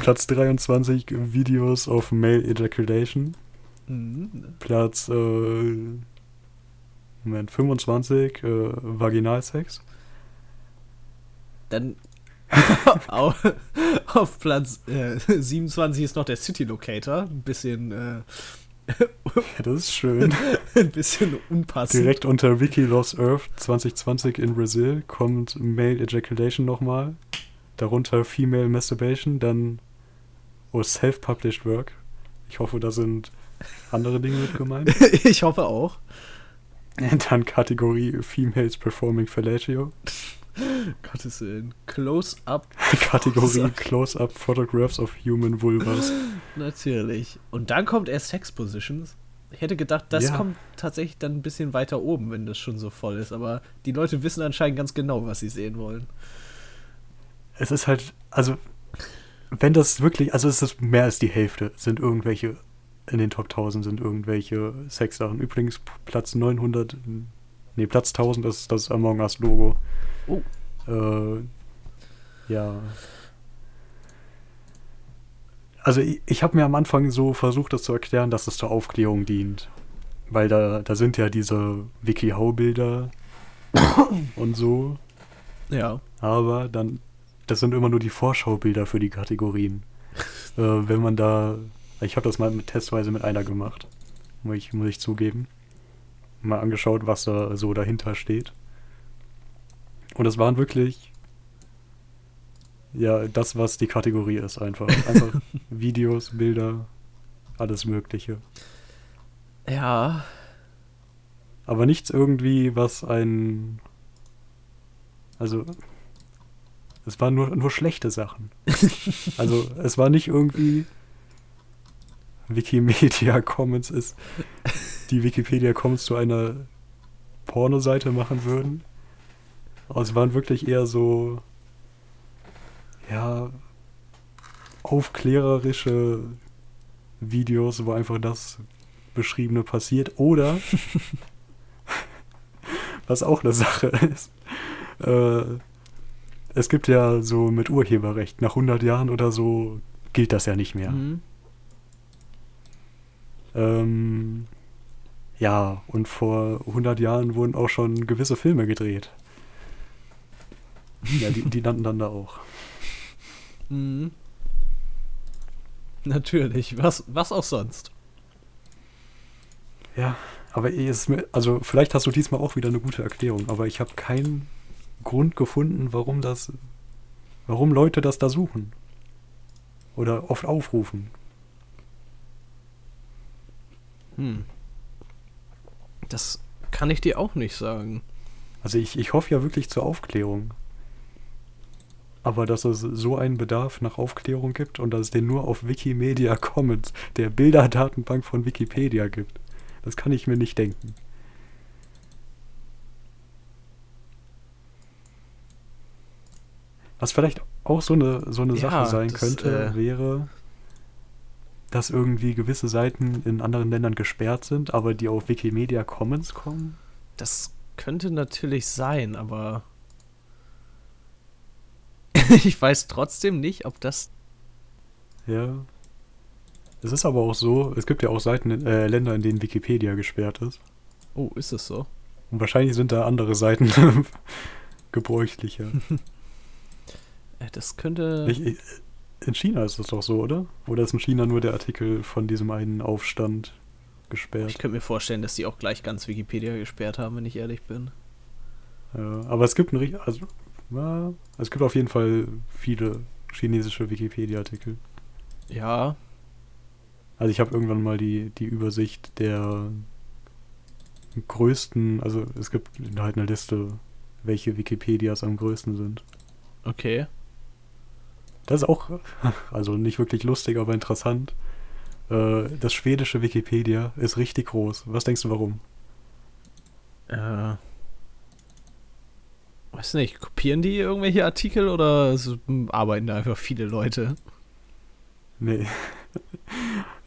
Speaker 2: Platz 23 Videos of Male Ejaculation.
Speaker 1: Mhm.
Speaker 2: Platz äh, Moment, 25 äh, Vaginalsex.
Speaker 1: Dann <laughs> auf, Platz äh, 27 ist noch der City Locator. Ein bisschen, äh,
Speaker 2: das ist schön. <laughs>
Speaker 1: ein bisschen unpassend.
Speaker 2: Direkt unter Wiki Lost Earth 2020 in Brazil kommt Male Ejaculation nochmal. Darunter Female Masturbation, dann oh, Self-Published Work. Ich hoffe, da sind andere Dinge mit gemeint. <laughs>
Speaker 1: ich hoffe auch.
Speaker 2: Dann Kategorie Females Performing Fellatio.
Speaker 1: Gottes Willen. Close-up, <laughs>
Speaker 2: Kategorie Close-Up Photographs of Human Vulvas.
Speaker 1: Natürlich. Und dann kommt erst Sex Positions. Ich hätte gedacht, das
Speaker 2: Ja.
Speaker 1: kommt tatsächlich dann ein bisschen weiter oben, wenn das schon so voll ist. Aber die Leute wissen anscheinend ganz genau, was sie sehen wollen.
Speaker 2: Es ist halt, also, wenn das wirklich, also es ist mehr als die Hälfte, sind irgendwelche, in den Top 1000 sind irgendwelche Sexsachen. Übrigens, Platz 900, nee, Platz 1000 ist das Among Us Logo.
Speaker 1: Oh.
Speaker 2: Äh, ja. Also, ich, ich habe mir am Anfang so versucht, das zu erklären, dass es zur Aufklärung dient. Weil da, da sind ja diese WikiHow-Bilder <coughs> und so.
Speaker 1: Ja.
Speaker 2: Aber dann, das sind immer nur die Vorschaubilder für die Kategorien. <laughs> äh, wenn man da, ich habe das mal mit, testweise mit einer gemacht, muss ich, muss ich zugeben. Mal angeschaut, was da so dahinter steht. Und es waren wirklich, ja, das, was die Kategorie ist, einfach. Einfach <laughs> Videos, Bilder, alles Mögliche.
Speaker 1: Ja.
Speaker 2: Aber nichts irgendwie, was ein. Also. Es waren nur, nur schlechte Sachen. <laughs> also, es war nicht irgendwie. Wikimedia Commons ist. Die Wikipedia Commons zu einer Pornoseite machen würden. Aber es waren wirklich eher so. Ja. Aufklärerische Videos, wo einfach das Beschriebene passiert. Oder, <laughs> was auch eine Sache ist, äh, es gibt ja so mit Urheberrecht, nach 100 Jahren oder so gilt das ja nicht mehr.
Speaker 1: Mhm.
Speaker 2: Ähm, ja, und vor 100 Jahren wurden auch schon gewisse Filme gedreht. Ja, die, die landen dann da auch.
Speaker 1: Mhm. Natürlich, was, was auch sonst.
Speaker 2: Ja, aber ist mir, also vielleicht hast du diesmal auch wieder eine gute Erklärung, aber ich habe keinen Grund gefunden, warum das, warum Leute das da suchen. Oder oft aufrufen.
Speaker 1: Hm. Das kann ich dir auch nicht sagen.
Speaker 2: Also ich, ich hoffe ja wirklich zur Aufklärung. Aber dass es so einen Bedarf nach Aufklärung gibt und dass es den nur auf Wikimedia <laughs> Commons, der Bilderdatenbank von Wikipedia gibt, das kann ich mir nicht denken. Was vielleicht auch so eine, so eine
Speaker 1: Ja,
Speaker 2: Sache sein
Speaker 1: das,
Speaker 2: könnte,
Speaker 1: äh,
Speaker 2: wäre, dass irgendwie gewisse Seiten in anderen Ländern gesperrt sind, aber die auf Wikimedia Commons kommen.
Speaker 1: Das könnte natürlich sein, aber <laughs> ich weiß trotzdem nicht, ob das.
Speaker 2: Ja. Es ist aber auch so, es gibt ja auch Seiten, in, äh, Länder, in denen Wikipedia gesperrt ist.
Speaker 1: Oh, ist es so?
Speaker 2: Und wahrscheinlich sind da andere Seiten <laughs> gebräuchlicher. <laughs>
Speaker 1: Äh, Das könnte.
Speaker 2: Ich, ich, in China ist das doch so, oder? Oder ist in China nur der Artikel von diesem einen Aufstand gesperrt?
Speaker 1: Ich könnte mir vorstellen, dass die auch gleich ganz Wikipedia gesperrt haben, wenn ich ehrlich bin.
Speaker 2: Ja, aber es gibt ein richt- also, es gibt auf jeden Fall viele chinesische Wikipedia-Artikel.
Speaker 1: Ja,
Speaker 2: Also ich habe irgendwann mal die, die Übersicht der größten, also es gibt halt eine Liste, welche Wikipedias am größten sind.
Speaker 1: okay.
Speaker 2: Das ist auch, <laughs> also nicht wirklich lustig, aber interessant. Äh, Das schwedische Wikipedia ist richtig groß. Was denkst du, warum?
Speaker 1: Äh. Weiß nicht, kopieren die irgendwelche Artikel oder arbeiten da einfach viele Leute?
Speaker 2: Nee.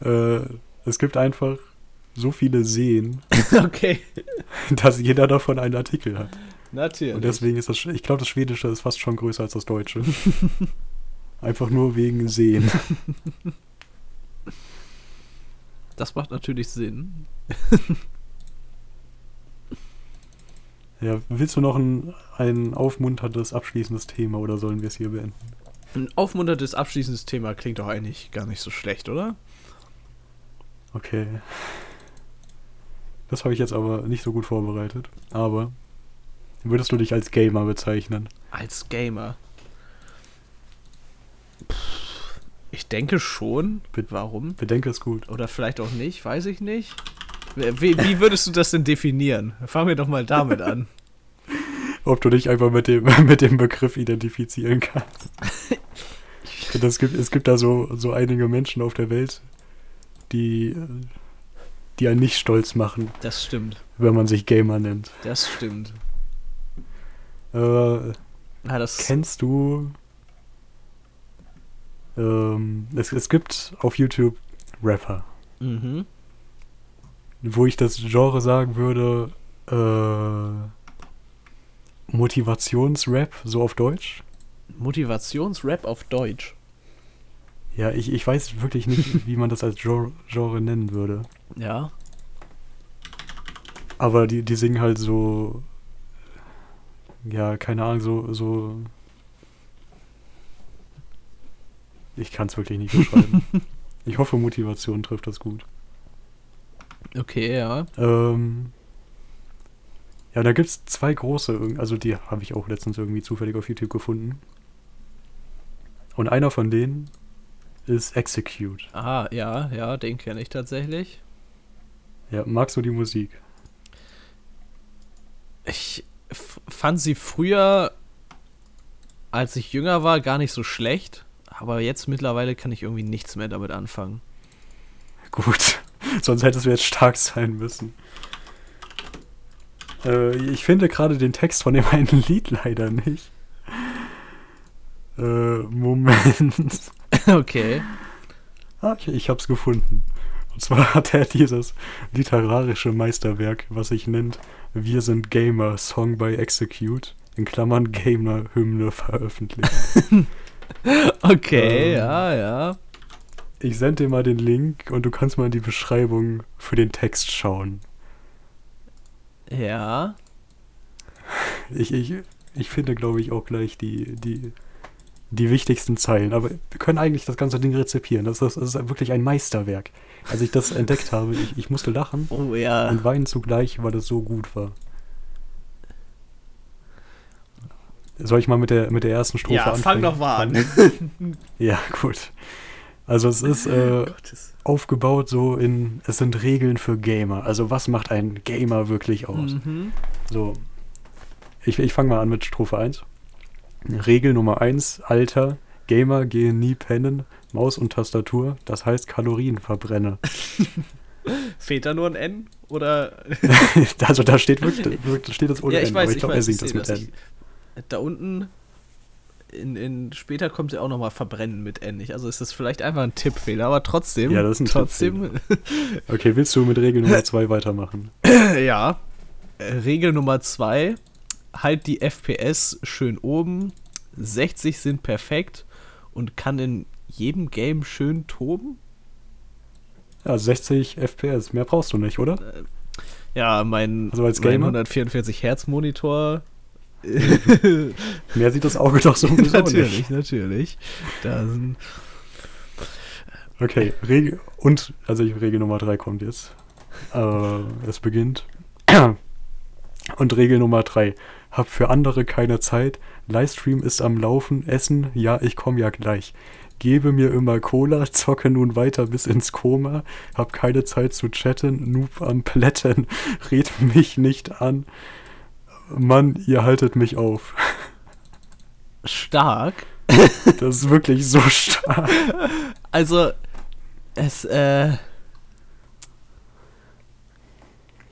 Speaker 2: <laughs> äh, es gibt einfach so viele Seen, <laughs>
Speaker 1: okay.
Speaker 2: dass jeder davon einen Artikel hat.
Speaker 1: Natürlich.
Speaker 2: Und deswegen ist das, ich glaube, das Schwedische ist fast schon größer als das Deutsche. <laughs> Einfach nur wegen Seen.
Speaker 1: das macht natürlich Sinn.
Speaker 2: Ja, willst du noch ein, ein aufmunterndes, abschließendes Thema oder sollen wir es hier beenden?
Speaker 1: Ein aufmunterndes abschließendes Thema klingt doch eigentlich gar nicht so schlecht, oder?
Speaker 2: Okay. Das habe ich jetzt aber nicht so gut vorbereitet. Aber würdest du dich als Gamer bezeichnen?
Speaker 1: Als Gamer. Ich denke schon.
Speaker 2: Be-
Speaker 1: Warum?
Speaker 2: Bedenke es gut.
Speaker 1: Oder vielleicht auch nicht, weiß ich nicht. Wie, wie würdest du das denn definieren? Fangen wir doch mal damit an. <laughs>
Speaker 2: Ob du dich einfach mit dem, <laughs> mit dem Begriff identifizieren kannst. Es gibt, es gibt da so, so einige Menschen auf der Welt, die, die einen nicht stolz machen,
Speaker 1: Das stimmt.
Speaker 2: wenn man sich Gamer nennt.
Speaker 1: Das stimmt.
Speaker 2: Äh,
Speaker 1: Ah, das
Speaker 2: Kennst du. Ähm, es, es gibt auf YouTube Rapper,
Speaker 1: Mhm.
Speaker 2: Wo ich das Genre sagen würde, äh, Motivationsrap, so auf Deutsch.
Speaker 1: Motivationsrap auf Deutsch.
Speaker 2: Ja, ich, ich weiß wirklich nicht, <laughs> wie man das als Genre, Genre nennen würde.
Speaker 1: Ja.
Speaker 2: Aber die, die singen halt so. Ja, keine Ahnung, so. so ich kann es wirklich nicht beschreiben. <laughs> ich hoffe, Motivation trifft das gut.
Speaker 1: Okay, ja.
Speaker 2: Ähm, ja, da gibt es zwei große, also die habe ich auch letztens irgendwie zufällig auf YouTube gefunden. Und einer von denen ist Execute.
Speaker 1: Ah, ja, ja, den kenne ich tatsächlich.
Speaker 2: Ja, magst du die Musik?
Speaker 1: Ich fand sie früher, als ich jünger war, gar nicht so schlecht. Aber jetzt mittlerweile kann ich irgendwie nichts mehr damit anfangen.
Speaker 2: Gut, <laughs> sonst hättest du jetzt stark sein müssen. Äh, ich finde gerade den Text von dem <laughs> einen Lied leider nicht. Äh, Moment. <laughs>
Speaker 1: okay.
Speaker 2: Ah, ich, ich hab's gefunden. Und zwar hat er dieses literarische Meisterwerk, was sich nennt Wir sind Gamer, Song by Execute, in Klammern Gamer-Hymne veröffentlicht.
Speaker 1: Okay,
Speaker 2: Ähm.
Speaker 1: ja, ja.
Speaker 2: Ich sende dir mal den Link und du kannst mal in die Beschreibung für den Text schauen.
Speaker 1: Ja.
Speaker 2: Ich, ich, ich finde, glaube ich, auch gleich die, die, die wichtigsten Zeilen. Aber wir können eigentlich das ganze Ding rezipieren. Das, das, das ist wirklich ein Meisterwerk. Als ich das entdeckt habe, ich, ich musste lachen
Speaker 1: Oh ja.
Speaker 2: und weinen zugleich, weil es so gut war. Soll ich mal mit der, mit der ersten Strophe
Speaker 1: Ja,
Speaker 2: anfangen?
Speaker 1: fang doch mal an. <laughs>
Speaker 2: Ja, gut. Also es ist äh, aufgebaut so in, es sind Regeln für Gamer. Also was macht ein Gamer wirklich aus?
Speaker 1: Mhm.
Speaker 2: So, ich, ich fange mal an mit Strophe 1. Regel Nummer 1, Alter, Gamer gehen nie pennen, Maus und Tastatur, das heißt Kalorien verbrenne. <laughs>
Speaker 1: Fehlt da nur ein N? Oder. <laughs>
Speaker 2: also da steht wirklich, wirklich steht das ohne
Speaker 1: ja, ich
Speaker 2: N,
Speaker 1: weiß,
Speaker 2: aber
Speaker 1: ich,
Speaker 2: glaube, er singt das
Speaker 1: seh
Speaker 2: mit N.
Speaker 1: Ich, da unten. In, in, später kommt ja auch nochmal Verbrennen mit nicht? Also ist das vielleicht einfach ein Tippfehler, aber trotzdem.
Speaker 2: Ja, das ist ein
Speaker 1: Trotzdem.
Speaker 2: Okay, willst du mit Regel Nummer 2 weitermachen? <laughs>
Speaker 1: ja. Äh, Regel Nummer zwei: Halt die FPS schön oben. 60 sind perfekt und kann in jedem Game schön toben.
Speaker 2: Ja, 60 FPS, mehr brauchst du nicht, oder?
Speaker 1: Ja, mein,
Speaker 2: Also als
Speaker 1: mein
Speaker 2: Gamer?
Speaker 1: 144 Hertz Monitor. <laughs>
Speaker 2: Mehr sieht das Auge doch sowieso nicht.
Speaker 1: natürlich, natürlich. Da sind,
Speaker 2: Okay, Regel und also ich- Regel Nummer 3 kommt jetzt. Äh, es beginnt. <clears throat> Und Regel Nummer 3. Hab für andere keine Zeit. Livestream ist am Laufen. Essen, ja, ich komm ja gleich. Gebe mir immer Cola, <laughs> zocke nun weiter bis ins Koma. Hab keine Zeit zu chatten, Noob am Plätten. <laughs> Red mich nicht an. Mann, ihr haltet mich auf.
Speaker 1: stark. <laughs>
Speaker 2: Das ist wirklich so stark.
Speaker 1: Also, es, äh.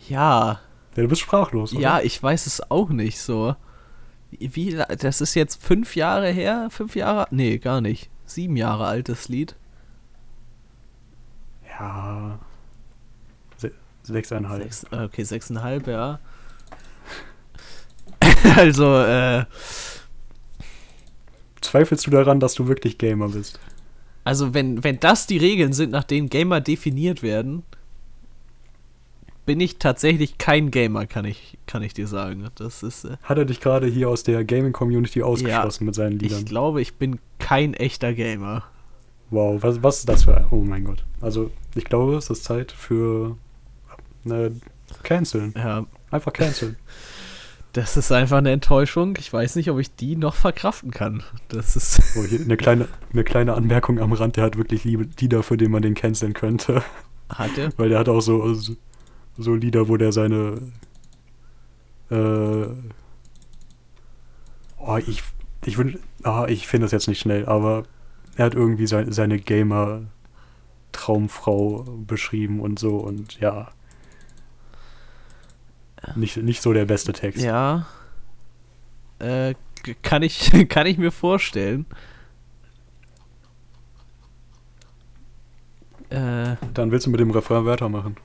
Speaker 1: Ja,
Speaker 2: Ja, du bist sprachlos, oder?
Speaker 1: ja, ich weiß es auch nicht so. Wie, das ist jetzt fünf Jahre her? Fünf Jahre? Nee, gar nicht. Sieben Jahre altes Lied.
Speaker 2: Ja. Se sechseinhalb.
Speaker 1: Sechs, okay, sechseinhalb, ja. <laughs> also, äh,
Speaker 2: Zweifelst du daran, dass du wirklich Gamer bist?
Speaker 1: also wenn, wenn das die Regeln sind, nach denen Gamer definiert werden, bin ich tatsächlich kein Gamer, kann ich, kann ich dir sagen. Das ist, äh,
Speaker 2: Hat er dich gerade hier aus der Gaming-Community ausgeschlossen mit seinen Liedern?
Speaker 1: ich glaube, ich bin kein echter Gamer.
Speaker 2: Wow, was, was ist das für... Oh mein Gott. Also, ich glaube, es ist Zeit für... Ne, canceln.
Speaker 1: Ja,
Speaker 2: Einfach canceln. <laughs>
Speaker 1: das ist einfach eine Enttäuschung. Ich weiß nicht, ob ich die noch verkraften kann. Das ist, <laughs>
Speaker 2: Oh, hier eine kleine, eine kleine Anmerkung am Rand. Der hat wirklich Lieder, für den man den canceln könnte.
Speaker 1: hat er?
Speaker 2: Weil der hat auch so, so, so Lieder, wo der seine... Äh, oh, ich, ich wünsch, ah, ich finde das jetzt nicht schnell, aber er hat irgendwie sein, seine Gamer-Traumfrau beschrieben und so und ja. Nicht, nicht so der beste Text.
Speaker 1: Ja. Äh, kann ich, <laughs> kann ich mir vorstellen. Äh,
Speaker 2: Dann willst du mit dem Refrain weitermachen.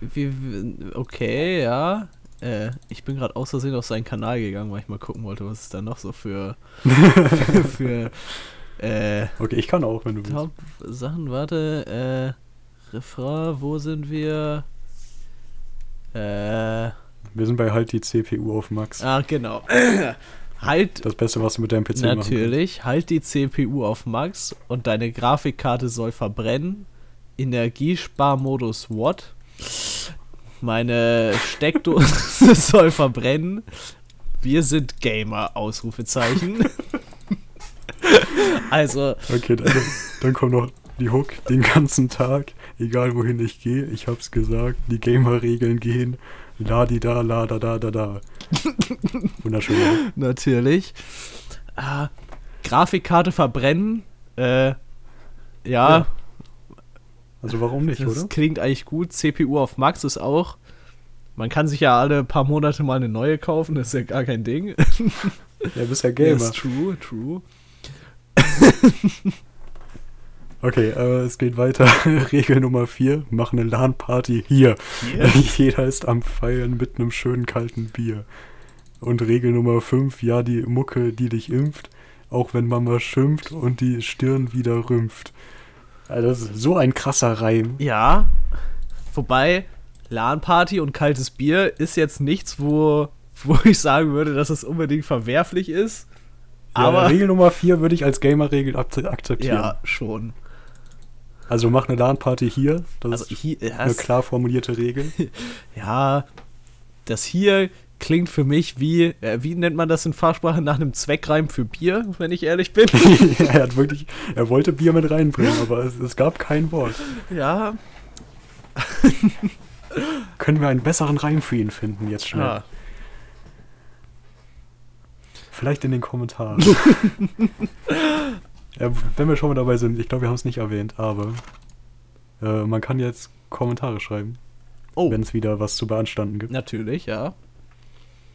Speaker 1: wie, okay, ja. Äh, ich bin gerade aus Versehen auf seinen Kanal gegangen, weil ich mal gucken wollte, was es da noch so für, <laughs> für, äh,
Speaker 2: Okay, ich kann auch, wenn du willst.
Speaker 1: Top-Sachen. Warte, äh, Refrain, wo sind wir? Äh,
Speaker 2: Wir sind bei halt die CPU auf Max.
Speaker 1: ah, genau. <clears throat> halt
Speaker 2: Das Beste, was du mit deinem PC machen
Speaker 1: Natürlich, halt die CPU auf Max und deine Grafikkarte soll verbrennen. Energiesparmodus What? Meine Steckdose <laughs> soll verbrennen. Wir sind Gamer, Ausrufezeichen. <laughs> also.
Speaker 2: Okay, dann, dann kommt noch die Hook den ganzen Tag, egal wohin ich gehe, ich hab's gesagt, die Gamer-Regeln gehen, la di da, la da da da da. <laughs> Wunderschön. oder?
Speaker 1: natürlich. Ah, Grafikkarte verbrennen. Äh, ja,
Speaker 2: Ja, Also warum nicht,
Speaker 1: das
Speaker 2: oder?
Speaker 1: klingt eigentlich gut. CPU auf Max ist auch. Man kann sich ja alle paar Monate mal eine neue kaufen, das ist ja gar kein Ding.
Speaker 2: Ja, bist ja Gamer. <laughs>
Speaker 1: Ist true, true. <laughs>
Speaker 2: Okay, äh, es geht weiter. <laughs> Regel Nummer 4, mach eine LAN-Party hier. <laughs> Jeder ist am Feiern mit einem schönen kalten Bier. Und Regel Nummer 5, ja, die Mucke, die dich impft, auch wenn Mama schimpft und die Stirn wieder rümpft. Also das ist so ein krasser Reim.
Speaker 1: Ja. Wobei, LAN-Party und kaltes Bier ist jetzt nichts, wo, wo <laughs> ich sagen würde, dass es unbedingt verwerflich ist.
Speaker 2: Ja,
Speaker 1: aber
Speaker 2: Regel Nummer 4 würde ich als Gamer-Regel ak- akzeptieren.
Speaker 1: ja, schon.
Speaker 2: Also mach eine LAN-Party hier. Das
Speaker 1: Also
Speaker 2: ist
Speaker 1: hier,
Speaker 2: eine
Speaker 1: das,
Speaker 2: klar formulierte Regel. <laughs>
Speaker 1: ja, das hier klingt für mich wie, äh, wie nennt man das in Fachsprache, nach einem Zweckreim für Bier, wenn ich ehrlich bin. <laughs>
Speaker 2: er hat wirklich, er wollte Bier mit reinbringen, aber es, es gab kein Wort.
Speaker 1: ja, <laughs>
Speaker 2: Können wir einen besseren Reim für ihn finden jetzt schnell?
Speaker 1: ah,
Speaker 2: Vielleicht in den Kommentaren. Ja, wenn wir schon mal dabei sind, ich glaube, wir haben es nicht erwähnt, aber äh, man kann jetzt Kommentare schreiben,
Speaker 1: oh,
Speaker 2: wenn es wieder was zu beanstanden gibt.
Speaker 1: natürlich, ja.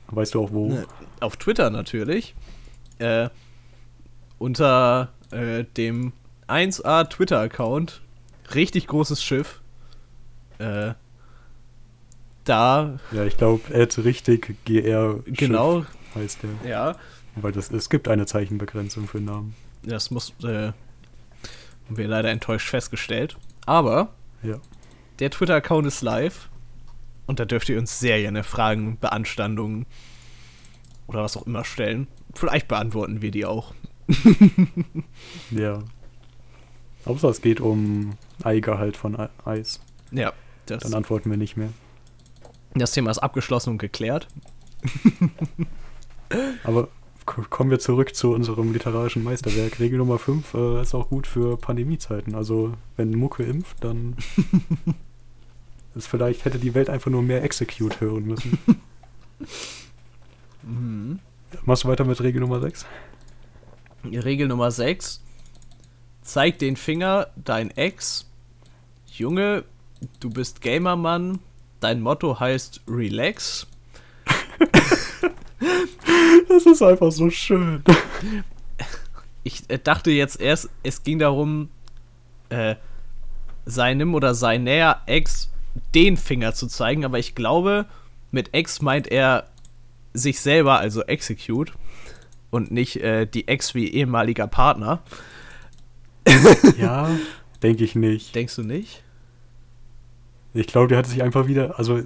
Speaker 2: Weißt du auch wo?
Speaker 1: Ne, Auf Twitter natürlich. Äh, unter äh, dem 1A Twitter-Account. Richtig großes Schiff. Äh, da,
Speaker 2: Ja, ich glaube, Ed richtig GR Schiff
Speaker 1: genau,
Speaker 2: heißt der.
Speaker 1: ja.
Speaker 2: Weil das, es gibt eine Zeichenbegrenzung für Namen.
Speaker 1: Das muss, äh, haben wir leider enttäuscht festgestellt. Aber
Speaker 2: Ja.
Speaker 1: der Twitter-Account ist live. Und da dürft ihr uns sehr gerne Fragen, Beanstandungen oder was auch immer stellen. Vielleicht beantworten wir die auch. <laughs>
Speaker 2: Ja. Außer es geht um Eigehalt von Ei- Eis.
Speaker 1: Ja, das,
Speaker 2: Dann antworten wir nicht mehr.
Speaker 1: das Thema ist abgeschlossen und geklärt.
Speaker 2: Aber kommen wir zurück zu unserem literarischen Meisterwerk. Regel Nummer 5 äh, ist auch gut für Pandemiezeiten. Also, wenn Mucke impft, dann <laughs> ist vielleicht hätte die Welt einfach nur mehr Execute hören müssen. <laughs>
Speaker 1: Mhm.
Speaker 2: Machst du weiter mit Regel Nummer 6?
Speaker 1: Regel Nummer 6. Zeig den Finger, dein Ex. Junge, du bist Gamermann. Dein Motto heißt Relax.
Speaker 2: Das ist einfach so schön.
Speaker 1: Ich äh, dachte jetzt erst, es ging darum, äh, seinem oder seiner Ex den Finger zu zeigen, aber ich glaube, mit Ex meint er sich selber, also Execute, und nicht äh, die Ex wie ehemaliger Partner. <laughs>
Speaker 2: Ja, denke ich nicht.
Speaker 1: Denkst du nicht?
Speaker 2: Ich glaube, der hat sich einfach wieder, also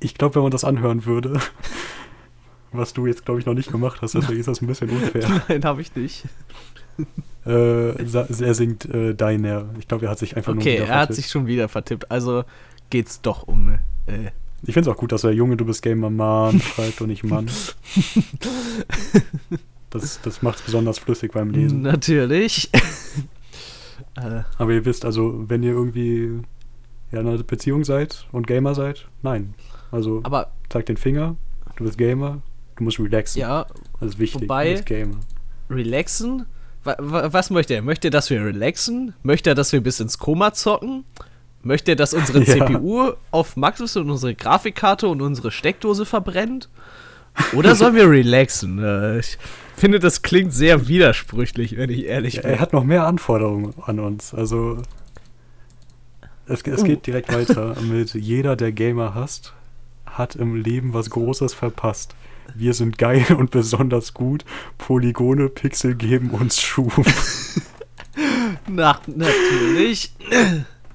Speaker 2: ich glaube, wenn man das anhören würde, was du jetzt, glaube ich, noch nicht gemacht hast, deswegen ist das ein bisschen unfair. <laughs>
Speaker 1: Nein, habe ich nicht.
Speaker 2: äh, er singt äh, Deiner. Ich glaube, er hat sich einfach nur
Speaker 1: Okay,
Speaker 2: wieder
Speaker 1: er hat
Speaker 2: vertippt.
Speaker 1: sich schon wieder vertippt. Also geht's doch um. Äh,
Speaker 2: Ich finde es auch gut, dass er Junge, du bist Gamer Mann schreibt und nicht Mann. <laughs> Das, das macht es besonders flüssig beim Lesen.
Speaker 1: natürlich. <laughs> äh,
Speaker 2: Aber ihr wisst, also, wenn ihr irgendwie ja, in einer Beziehung seid und Gamer seid, nein. Also,
Speaker 1: aber
Speaker 2: zeig den Finger, du bist Gamer, du musst relaxen.
Speaker 1: ja,
Speaker 2: Das ist wichtig,
Speaker 1: wobei-
Speaker 2: bist Gamer.
Speaker 1: relaxen. Wa wa was möchte er? Möchte er, dass wir relaxen? Möchte er, dass wir bis ins Koma zocken? Möchte er, dass unsere <laughs>
Speaker 2: Ja.
Speaker 1: CPU auf Max ist und unsere Grafikkarte und unsere Steckdose verbrennt? Oder sollen wir relaxen? Äh, ich finde, das klingt sehr widersprüchlich, wenn ich ehrlich
Speaker 2: Ja,
Speaker 1: bin.
Speaker 2: er hat noch mehr Anforderungen an uns. Also, es, es geht direkt weiter <laughs> mit jeder, der Gamer hasst, hat im Leben was Großes verpasst. Wir sind geil und besonders gut. Polygone, Pixel geben uns Schub. <laughs>
Speaker 1: Na, natürlich.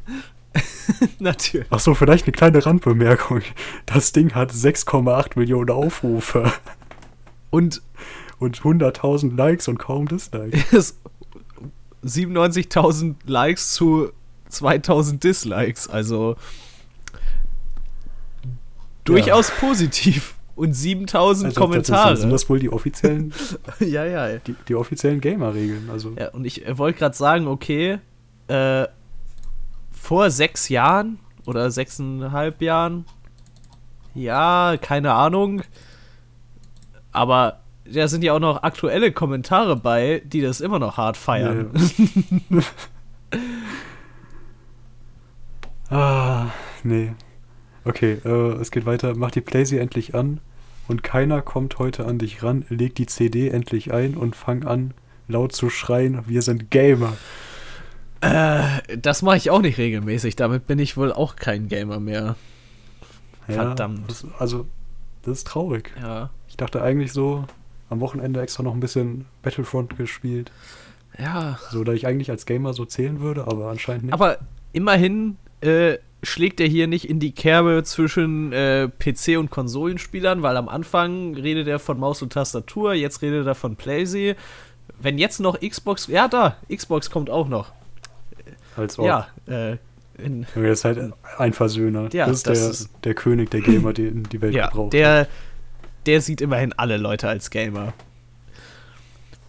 Speaker 1: <laughs> natürlich.
Speaker 2: Achso, vielleicht eine kleine Randbemerkung. Das Ding hat 6,8 Millionen Aufrufe
Speaker 1: Und
Speaker 2: und 100.000 Likes und kaum Dislikes. <laughs>
Speaker 1: es 97.000 Likes zu 2000 Dislikes. Also durchaus positiv. Und 7000
Speaker 2: Also,
Speaker 1: Kommentare.
Speaker 2: Das sind, das wohl die offiziellen, <laughs>
Speaker 1: ja, ja.
Speaker 2: die, die offiziellen Gamer-Regeln? Also,
Speaker 1: Ja, und ich äh, wollte gerade sagen, okay, äh, vor sechs Jahren oder sechseinhalb Jahren, ja, keine Ahnung, aber da sind ja auch noch aktuelle Kommentare bei, die das immer noch hart feiern. <laughs>
Speaker 2: Ah, nee. Okay, äh, es geht weiter. Mach die Playsee endlich an und keiner kommt heute an dich ran. Leg die CD endlich ein und fang an, laut zu schreien, wir sind Gamer.
Speaker 1: Äh, das mache ich auch nicht regelmäßig, damit bin ich wohl auch kein Gamer mehr.
Speaker 2: Ja,
Speaker 1: Verdammt.
Speaker 2: Das, also, das ist traurig.
Speaker 1: Ja,
Speaker 2: Ich dachte eigentlich so, am Wochenende extra noch ein bisschen Battlefront gespielt.
Speaker 1: Ja.
Speaker 2: So, da ich eigentlich als Gamer so zählen würde, aber anscheinend nicht.
Speaker 1: Aber immerhin äh, schlägt er hier nicht in die Kerbe zwischen äh, PC- und Konsolenspielern, weil am Anfang redet er von Maus und Tastatur, jetzt redet er von PlayStation. Wenn jetzt noch Xbox, ja da, Xbox kommt auch noch.
Speaker 2: als auch.
Speaker 1: Ja, äh, in,
Speaker 2: Er ist halt ein Versöhner.
Speaker 1: Ja,
Speaker 2: das ist,
Speaker 1: das
Speaker 2: der,
Speaker 1: ist-
Speaker 2: der König der Gamer, den die Welt
Speaker 1: ja,
Speaker 2: gebraucht.
Speaker 1: der, der sieht immerhin alle Leute als Gamer.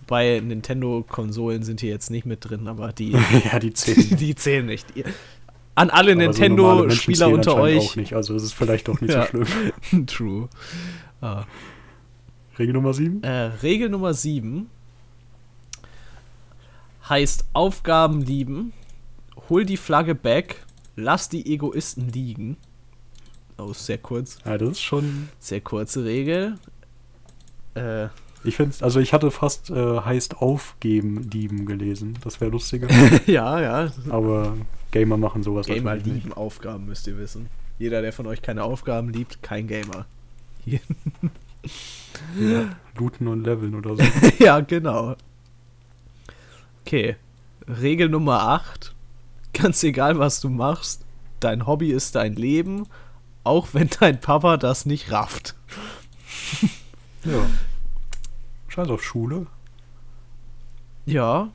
Speaker 1: Bei Nintendo-Konsolen sind hier jetzt nicht mit drin, aber die, <laughs>
Speaker 2: ja, die zählen. <laughs>
Speaker 1: die zählen nicht. An alle
Speaker 2: so
Speaker 1: Nintendo-Spieler unter euch.
Speaker 2: auch nicht. Also es ist vielleicht doch nicht
Speaker 1: Ja.
Speaker 2: so schlimm. <laughs>
Speaker 1: True. Ah.
Speaker 2: Regel Nummer 7?
Speaker 1: Äh, Regel Nummer 7 heißt Aufgaben lieben, hol die Flagge back, lass die Egoisten liegen. Oh, sehr kurz.
Speaker 2: Ja, das ist schon.
Speaker 1: Sehr kurze Regel. Äh,
Speaker 2: Ich finde also ich hatte fast äh, heißt aufgeben, lieben gelesen. Das wäre lustiger. <laughs>
Speaker 1: ja, ja.
Speaker 2: aber Gamer machen sowas
Speaker 1: Gamer
Speaker 2: wahrscheinlich
Speaker 1: lieben Aufgaben, müsst ihr wissen. Jeder, der von euch keine Aufgaben liebt, kein Gamer.
Speaker 2: nicht. Ja, looten und leveln oder so. <laughs>
Speaker 1: ja, genau. Okay. Regel Nummer 8. Ganz egal, was du machst, dein Hobby ist dein Leben, auch wenn dein Papa das nicht rafft.
Speaker 2: ja. <laughs> Scheiß auf Schule.
Speaker 1: Ja,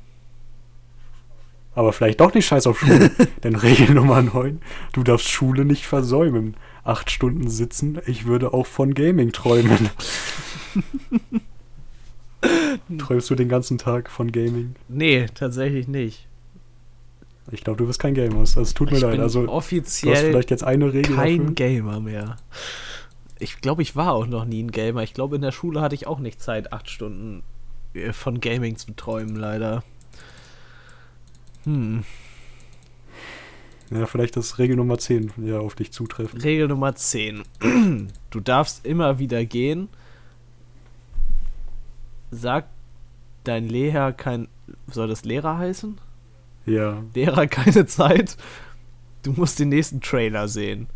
Speaker 2: Aber vielleicht doch nicht scheiß auf Schule. <laughs> Denn Regel Nummer 9, du darfst Schule nicht versäumen. Acht Stunden sitzen, ich würde auch von Gaming träumen. <laughs> Träumst du den ganzen Tag von Gaming?
Speaker 1: nee, tatsächlich nicht.
Speaker 2: Ich glaube, du bist kein Gamer. Es tut mir
Speaker 1: ich
Speaker 2: leid.
Speaker 1: bin
Speaker 2: Also, du hast
Speaker 1: offiziell
Speaker 2: vielleicht jetzt eine Regel
Speaker 1: kein
Speaker 2: dafür.
Speaker 1: Gamer mehr. Ich glaube, ich war auch noch nie ein Gamer. Ich glaube, in der Schule hatte ich auch nicht Zeit, acht Stunden äh, von Gaming zu träumen, leider. Hm.
Speaker 2: Ja, vielleicht ist Regel Nummer 10 ja auf dich zutreffen.
Speaker 1: Regel Nummer 10. Du darfst immer wieder gehen. Sag dein Lehrer kein. Soll das Lehrer heißen?
Speaker 2: Ja.
Speaker 1: Lehrer keine Zeit. Du musst den nächsten Trailer sehen.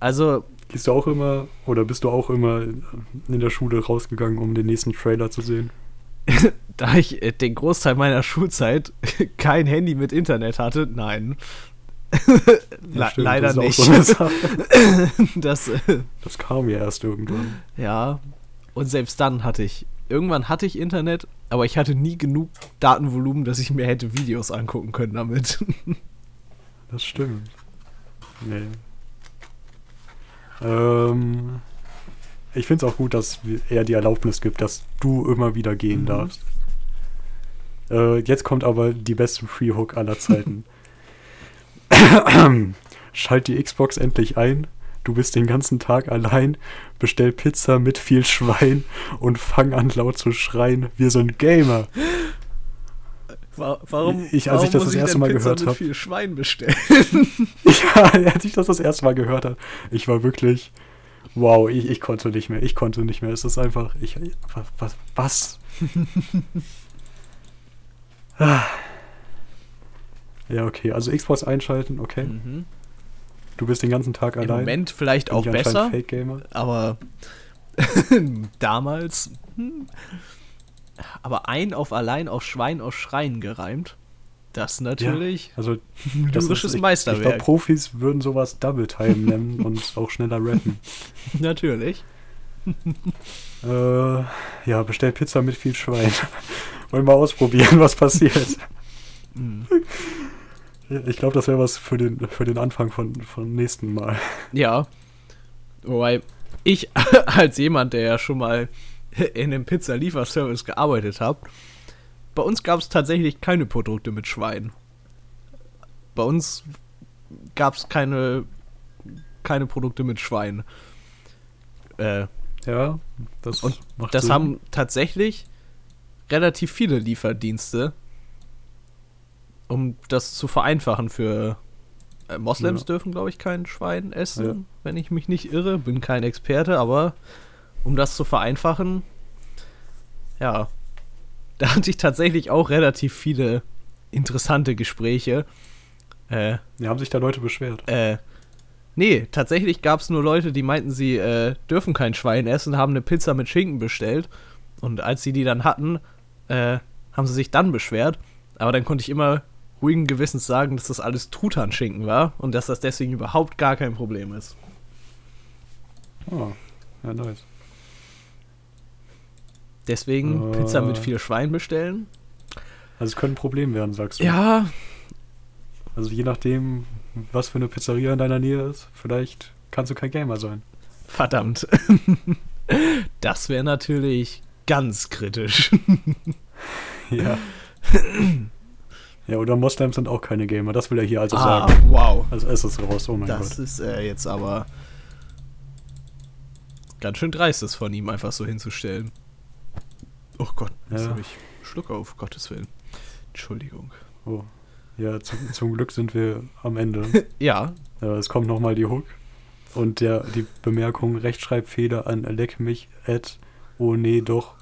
Speaker 1: Also,
Speaker 2: Gehst du auch immer, oder bist du auch immer in der Schule rausgegangen, um den nächsten Trailer zu sehen? <laughs>
Speaker 1: da ich äh, den Großteil meiner Schulzeit <laughs> kein Handy mit Internet hatte, nein. <laughs> Le
Speaker 2: stimmt,
Speaker 1: leider
Speaker 2: das
Speaker 1: nicht.
Speaker 2: so
Speaker 1: das, äh,
Speaker 2: Das kam ja erst irgendwann.
Speaker 1: ja. Und selbst dann hatte ich. Irgendwann hatte ich Internet, aber ich hatte nie genug Datenvolumen, dass ich mir hätte Videos angucken können damit.
Speaker 2: Das stimmt. Nee. Ähm, ich finde es auch gut, dass er die Erlaubnis gibt, dass du immer wieder gehen
Speaker 1: Mhm.
Speaker 2: darfst. Äh, jetzt kommt aber die beste Free Hook aller Zeiten. <laughs> Schalt die Xbox endlich ein. Du bist den ganzen Tag allein. Bestell Pizza mit viel Schwein und fang an laut zu schreien. Wir sind Gamer.
Speaker 1: Wa- Warum,
Speaker 2: Ich- als ich das das erste Mal
Speaker 1: Pizza
Speaker 2: gehört
Speaker 1: viel Schwein bestellen? <laughs>
Speaker 2: Ja, als ich das das erste Mal gehört habe, ich war wirklich, wow, ich, ich konnte nicht mehr, ich konnte nicht mehr. Es ist einfach, ich, was, was? <laughs> Ah. ja, okay, also Xbox einschalten, okay.
Speaker 1: mhm.
Speaker 2: Du bist den ganzen Tag
Speaker 1: Im
Speaker 2: allein.
Speaker 1: Moment vielleicht
Speaker 2: Bin
Speaker 1: auch besser. Aber <laughs> damals. hm. Aber ein auf allein auf Schwein aus Schreien gereimt. Das natürlich
Speaker 2: Also,
Speaker 1: ein <laughs>
Speaker 2: das
Speaker 1: lyrisches
Speaker 2: ist, ich, ich glaube,
Speaker 1: Meisterwerk.
Speaker 2: Profis würden sowas Double Time nennen <laughs> und auch schneller rappen. <laughs>
Speaker 1: natürlich.
Speaker 2: Äh, ja, bestell Pizza mit viel Schwein. Wollen wir ausprobieren, was passiert.
Speaker 1: Mhm.
Speaker 2: Ja, Ich glaube, das wäre was für den, für den Anfang von, von nächsten Mal.
Speaker 1: Ja. Wobei ich als jemand, der ja schon mal in einem Pizza-Lieferservice gearbeitet hat, bei uns gab es tatsächlich keine Produkte mit Schwein. Bei uns gab es keine, keine Produkte mit Schwein. Äh,
Speaker 2: Ja, das
Speaker 1: Und
Speaker 2: macht
Speaker 1: das
Speaker 2: Sinn.
Speaker 1: haben tatsächlich relativ viele Lieferdienste, um das zu vereinfachen für äh, Moslems
Speaker 2: Ja.
Speaker 1: dürfen, glaube ich, kein Schwein essen,
Speaker 2: Ja.
Speaker 1: wenn ich mich nicht irre. Bin kein Experte, aber um das zu vereinfachen, ja, <laughs> da hatte ich tatsächlich auch relativ viele interessante Gespräche. Äh,
Speaker 2: Ja, haben sich da Leute beschwert.
Speaker 1: äh, Nee, tatsächlich gab es nur Leute, die meinten, sie äh, dürfen kein Schwein essen, haben eine Pizza mit Schinken bestellt. Und als sie die dann hatten, äh, haben sie sich dann beschwert. Aber dann konnte ich immer ruhigen Gewissens sagen, dass das alles Truthahn-Schinken war und dass das deswegen überhaupt gar kein Problem ist.
Speaker 2: Oh, ja, nice.
Speaker 1: Deswegen
Speaker 2: Äh.
Speaker 1: Pizza mit viel Schwein bestellen.
Speaker 2: Also es könnte ein Problem werden, sagst du.
Speaker 1: Ja,
Speaker 2: Also je nachdem, was für eine Pizzeria in deiner Nähe ist, vielleicht kannst du kein Gamer sein.
Speaker 1: verdammt. <laughs> das wäre natürlich ganz kritisch. <laughs>
Speaker 2: Ja. <clears throat> ja, oder Moslems sind auch keine Gamer, das will er hier also
Speaker 1: ah,
Speaker 2: sagen.
Speaker 1: wow.
Speaker 2: Also ist es raus, oh mein
Speaker 1: Das
Speaker 2: Gott.
Speaker 1: ist äh, jetzt aber ganz schön dreist, das von ihm einfach so hinzustellen. Oh Gott, jetzt
Speaker 2: Ja.
Speaker 1: habe ich Schluck auf, Gottes Willen. Entschuldigung.
Speaker 2: Oh. Ja, zum, zum Glück sind wir am Ende. <laughs>
Speaker 1: Ja,
Speaker 2: Äh, es kommt nochmal die Hook. Und der, die Bemerkung Rechtschreibfehler an leck mich at oh nee doch.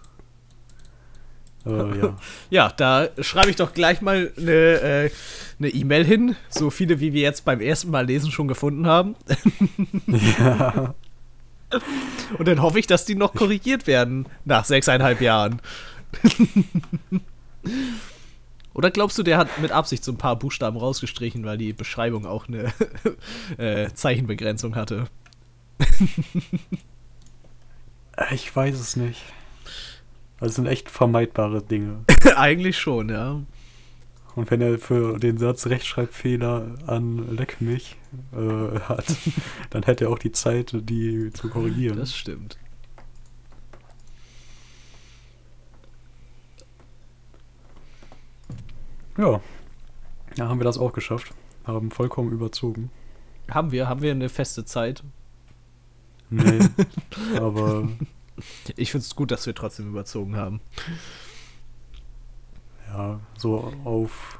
Speaker 2: Äh, ja. <laughs>
Speaker 1: ja, da schreibe ich doch gleich mal eine äh, eine E-Mail hin. So viele, wie wir jetzt beim ersten Mal lesen schon gefunden haben. <laughs>
Speaker 2: ja. <laughs>
Speaker 1: Und dann hoffe ich, dass die noch korrigiert werden nach sechseinhalb Jahren. <laughs> Oder glaubst du, der hat mit Absicht so ein paar Buchstaben rausgestrichen, weil die Beschreibung auch eine <laughs> äh, Zeichenbegrenzung hatte?
Speaker 2: Ich weiß es nicht. Also es sind echt vermeidbare Dinge.
Speaker 1: Eigentlich schon, ja.
Speaker 2: Und wenn er für den Satz Rechtschreibfehler an leck mich äh, hat, <laughs> dann hätte er auch die Zeit, die zu korrigieren.
Speaker 1: Das stimmt.
Speaker 2: ja. Ja, haben wir das auch geschafft. Haben vollkommen überzogen.
Speaker 1: Haben wir, haben wir eine feste Zeit?
Speaker 2: Nee. <laughs> aber
Speaker 1: Ich finde es gut, dass wir trotzdem überzogen haben.
Speaker 2: ja, so auf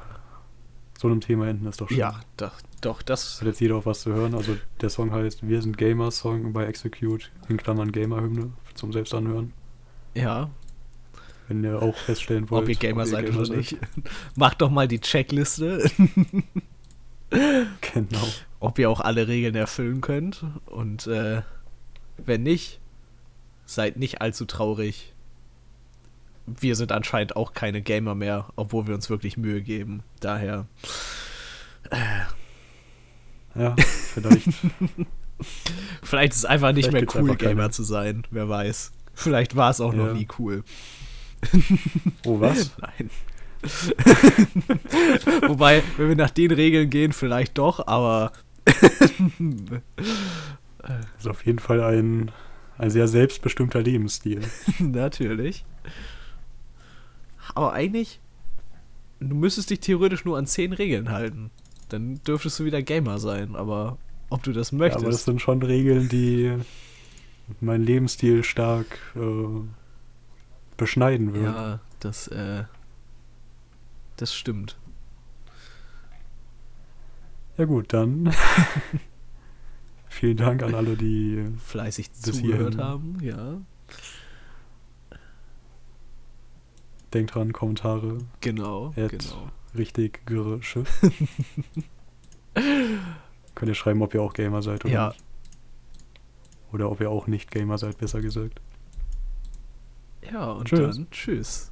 Speaker 2: so einem Thema enden ist doch schön.
Speaker 1: Ja, doch, doch das.
Speaker 2: Hat jetzt jeder auch was zu hören. Also der Song heißt Wir sind Gamer Song bei Execute, in Klammern Gamer-Hymne zum Selbstanhören.
Speaker 1: Ja,
Speaker 2: Wenn ihr auch feststellen wollt,
Speaker 1: ob ihr Gamer seid
Speaker 2: Gamer
Speaker 1: oder nicht. <laughs> Macht doch mal die Checkliste, <laughs>
Speaker 2: Genau.
Speaker 1: ob ihr auch alle Regeln erfüllen könnt. Und äh, wenn nicht, seid nicht allzu traurig. Wir sind anscheinend auch keine Gamer mehr, obwohl wir uns wirklich Mühe geben. Daher,
Speaker 2: Ja, <laughs> vielleicht.
Speaker 1: vielleicht ist es einfach nicht
Speaker 2: Vielleicht
Speaker 1: mehr cool,
Speaker 2: einfach keine.
Speaker 1: Gamer zu sein. Wer weiß. Vielleicht war es auch noch
Speaker 2: Ja.
Speaker 1: nie cool.
Speaker 2: Oh, was? <laughs>
Speaker 1: Nein. <laughs> Wobei, wenn wir nach den Regeln gehen, vielleicht doch, aber
Speaker 2: ist auf jeden Fall ein, ein sehr selbstbestimmter Lebensstil.
Speaker 1: natürlich. Aber eigentlich, du müsstest dich theoretisch nur an zehn Regeln halten. Dann dürftest du wieder Gamer sein, aber ob du das
Speaker 2: Ja, aber das
Speaker 1: möchtest.
Speaker 2: sind schon Regeln, die meinen Lebensstil stark äh, beschneiden würden.
Speaker 1: Ja, das, äh, das stimmt.
Speaker 2: Ja gut, dann <laughs> vielen Dank an alle, die
Speaker 1: Fleißig zugehört haben, ja.
Speaker 2: denkt dran, Kommentare
Speaker 1: Genau, genau.
Speaker 2: Richtig Schiff. <laughs> Könnt ihr schreiben, ob ihr auch Gamer seid oder
Speaker 1: Ja.
Speaker 2: nicht. Oder ob ihr auch nicht Gamer seid, besser gesagt.
Speaker 1: Ja, und
Speaker 2: Tschüss.
Speaker 1: dann tschüss.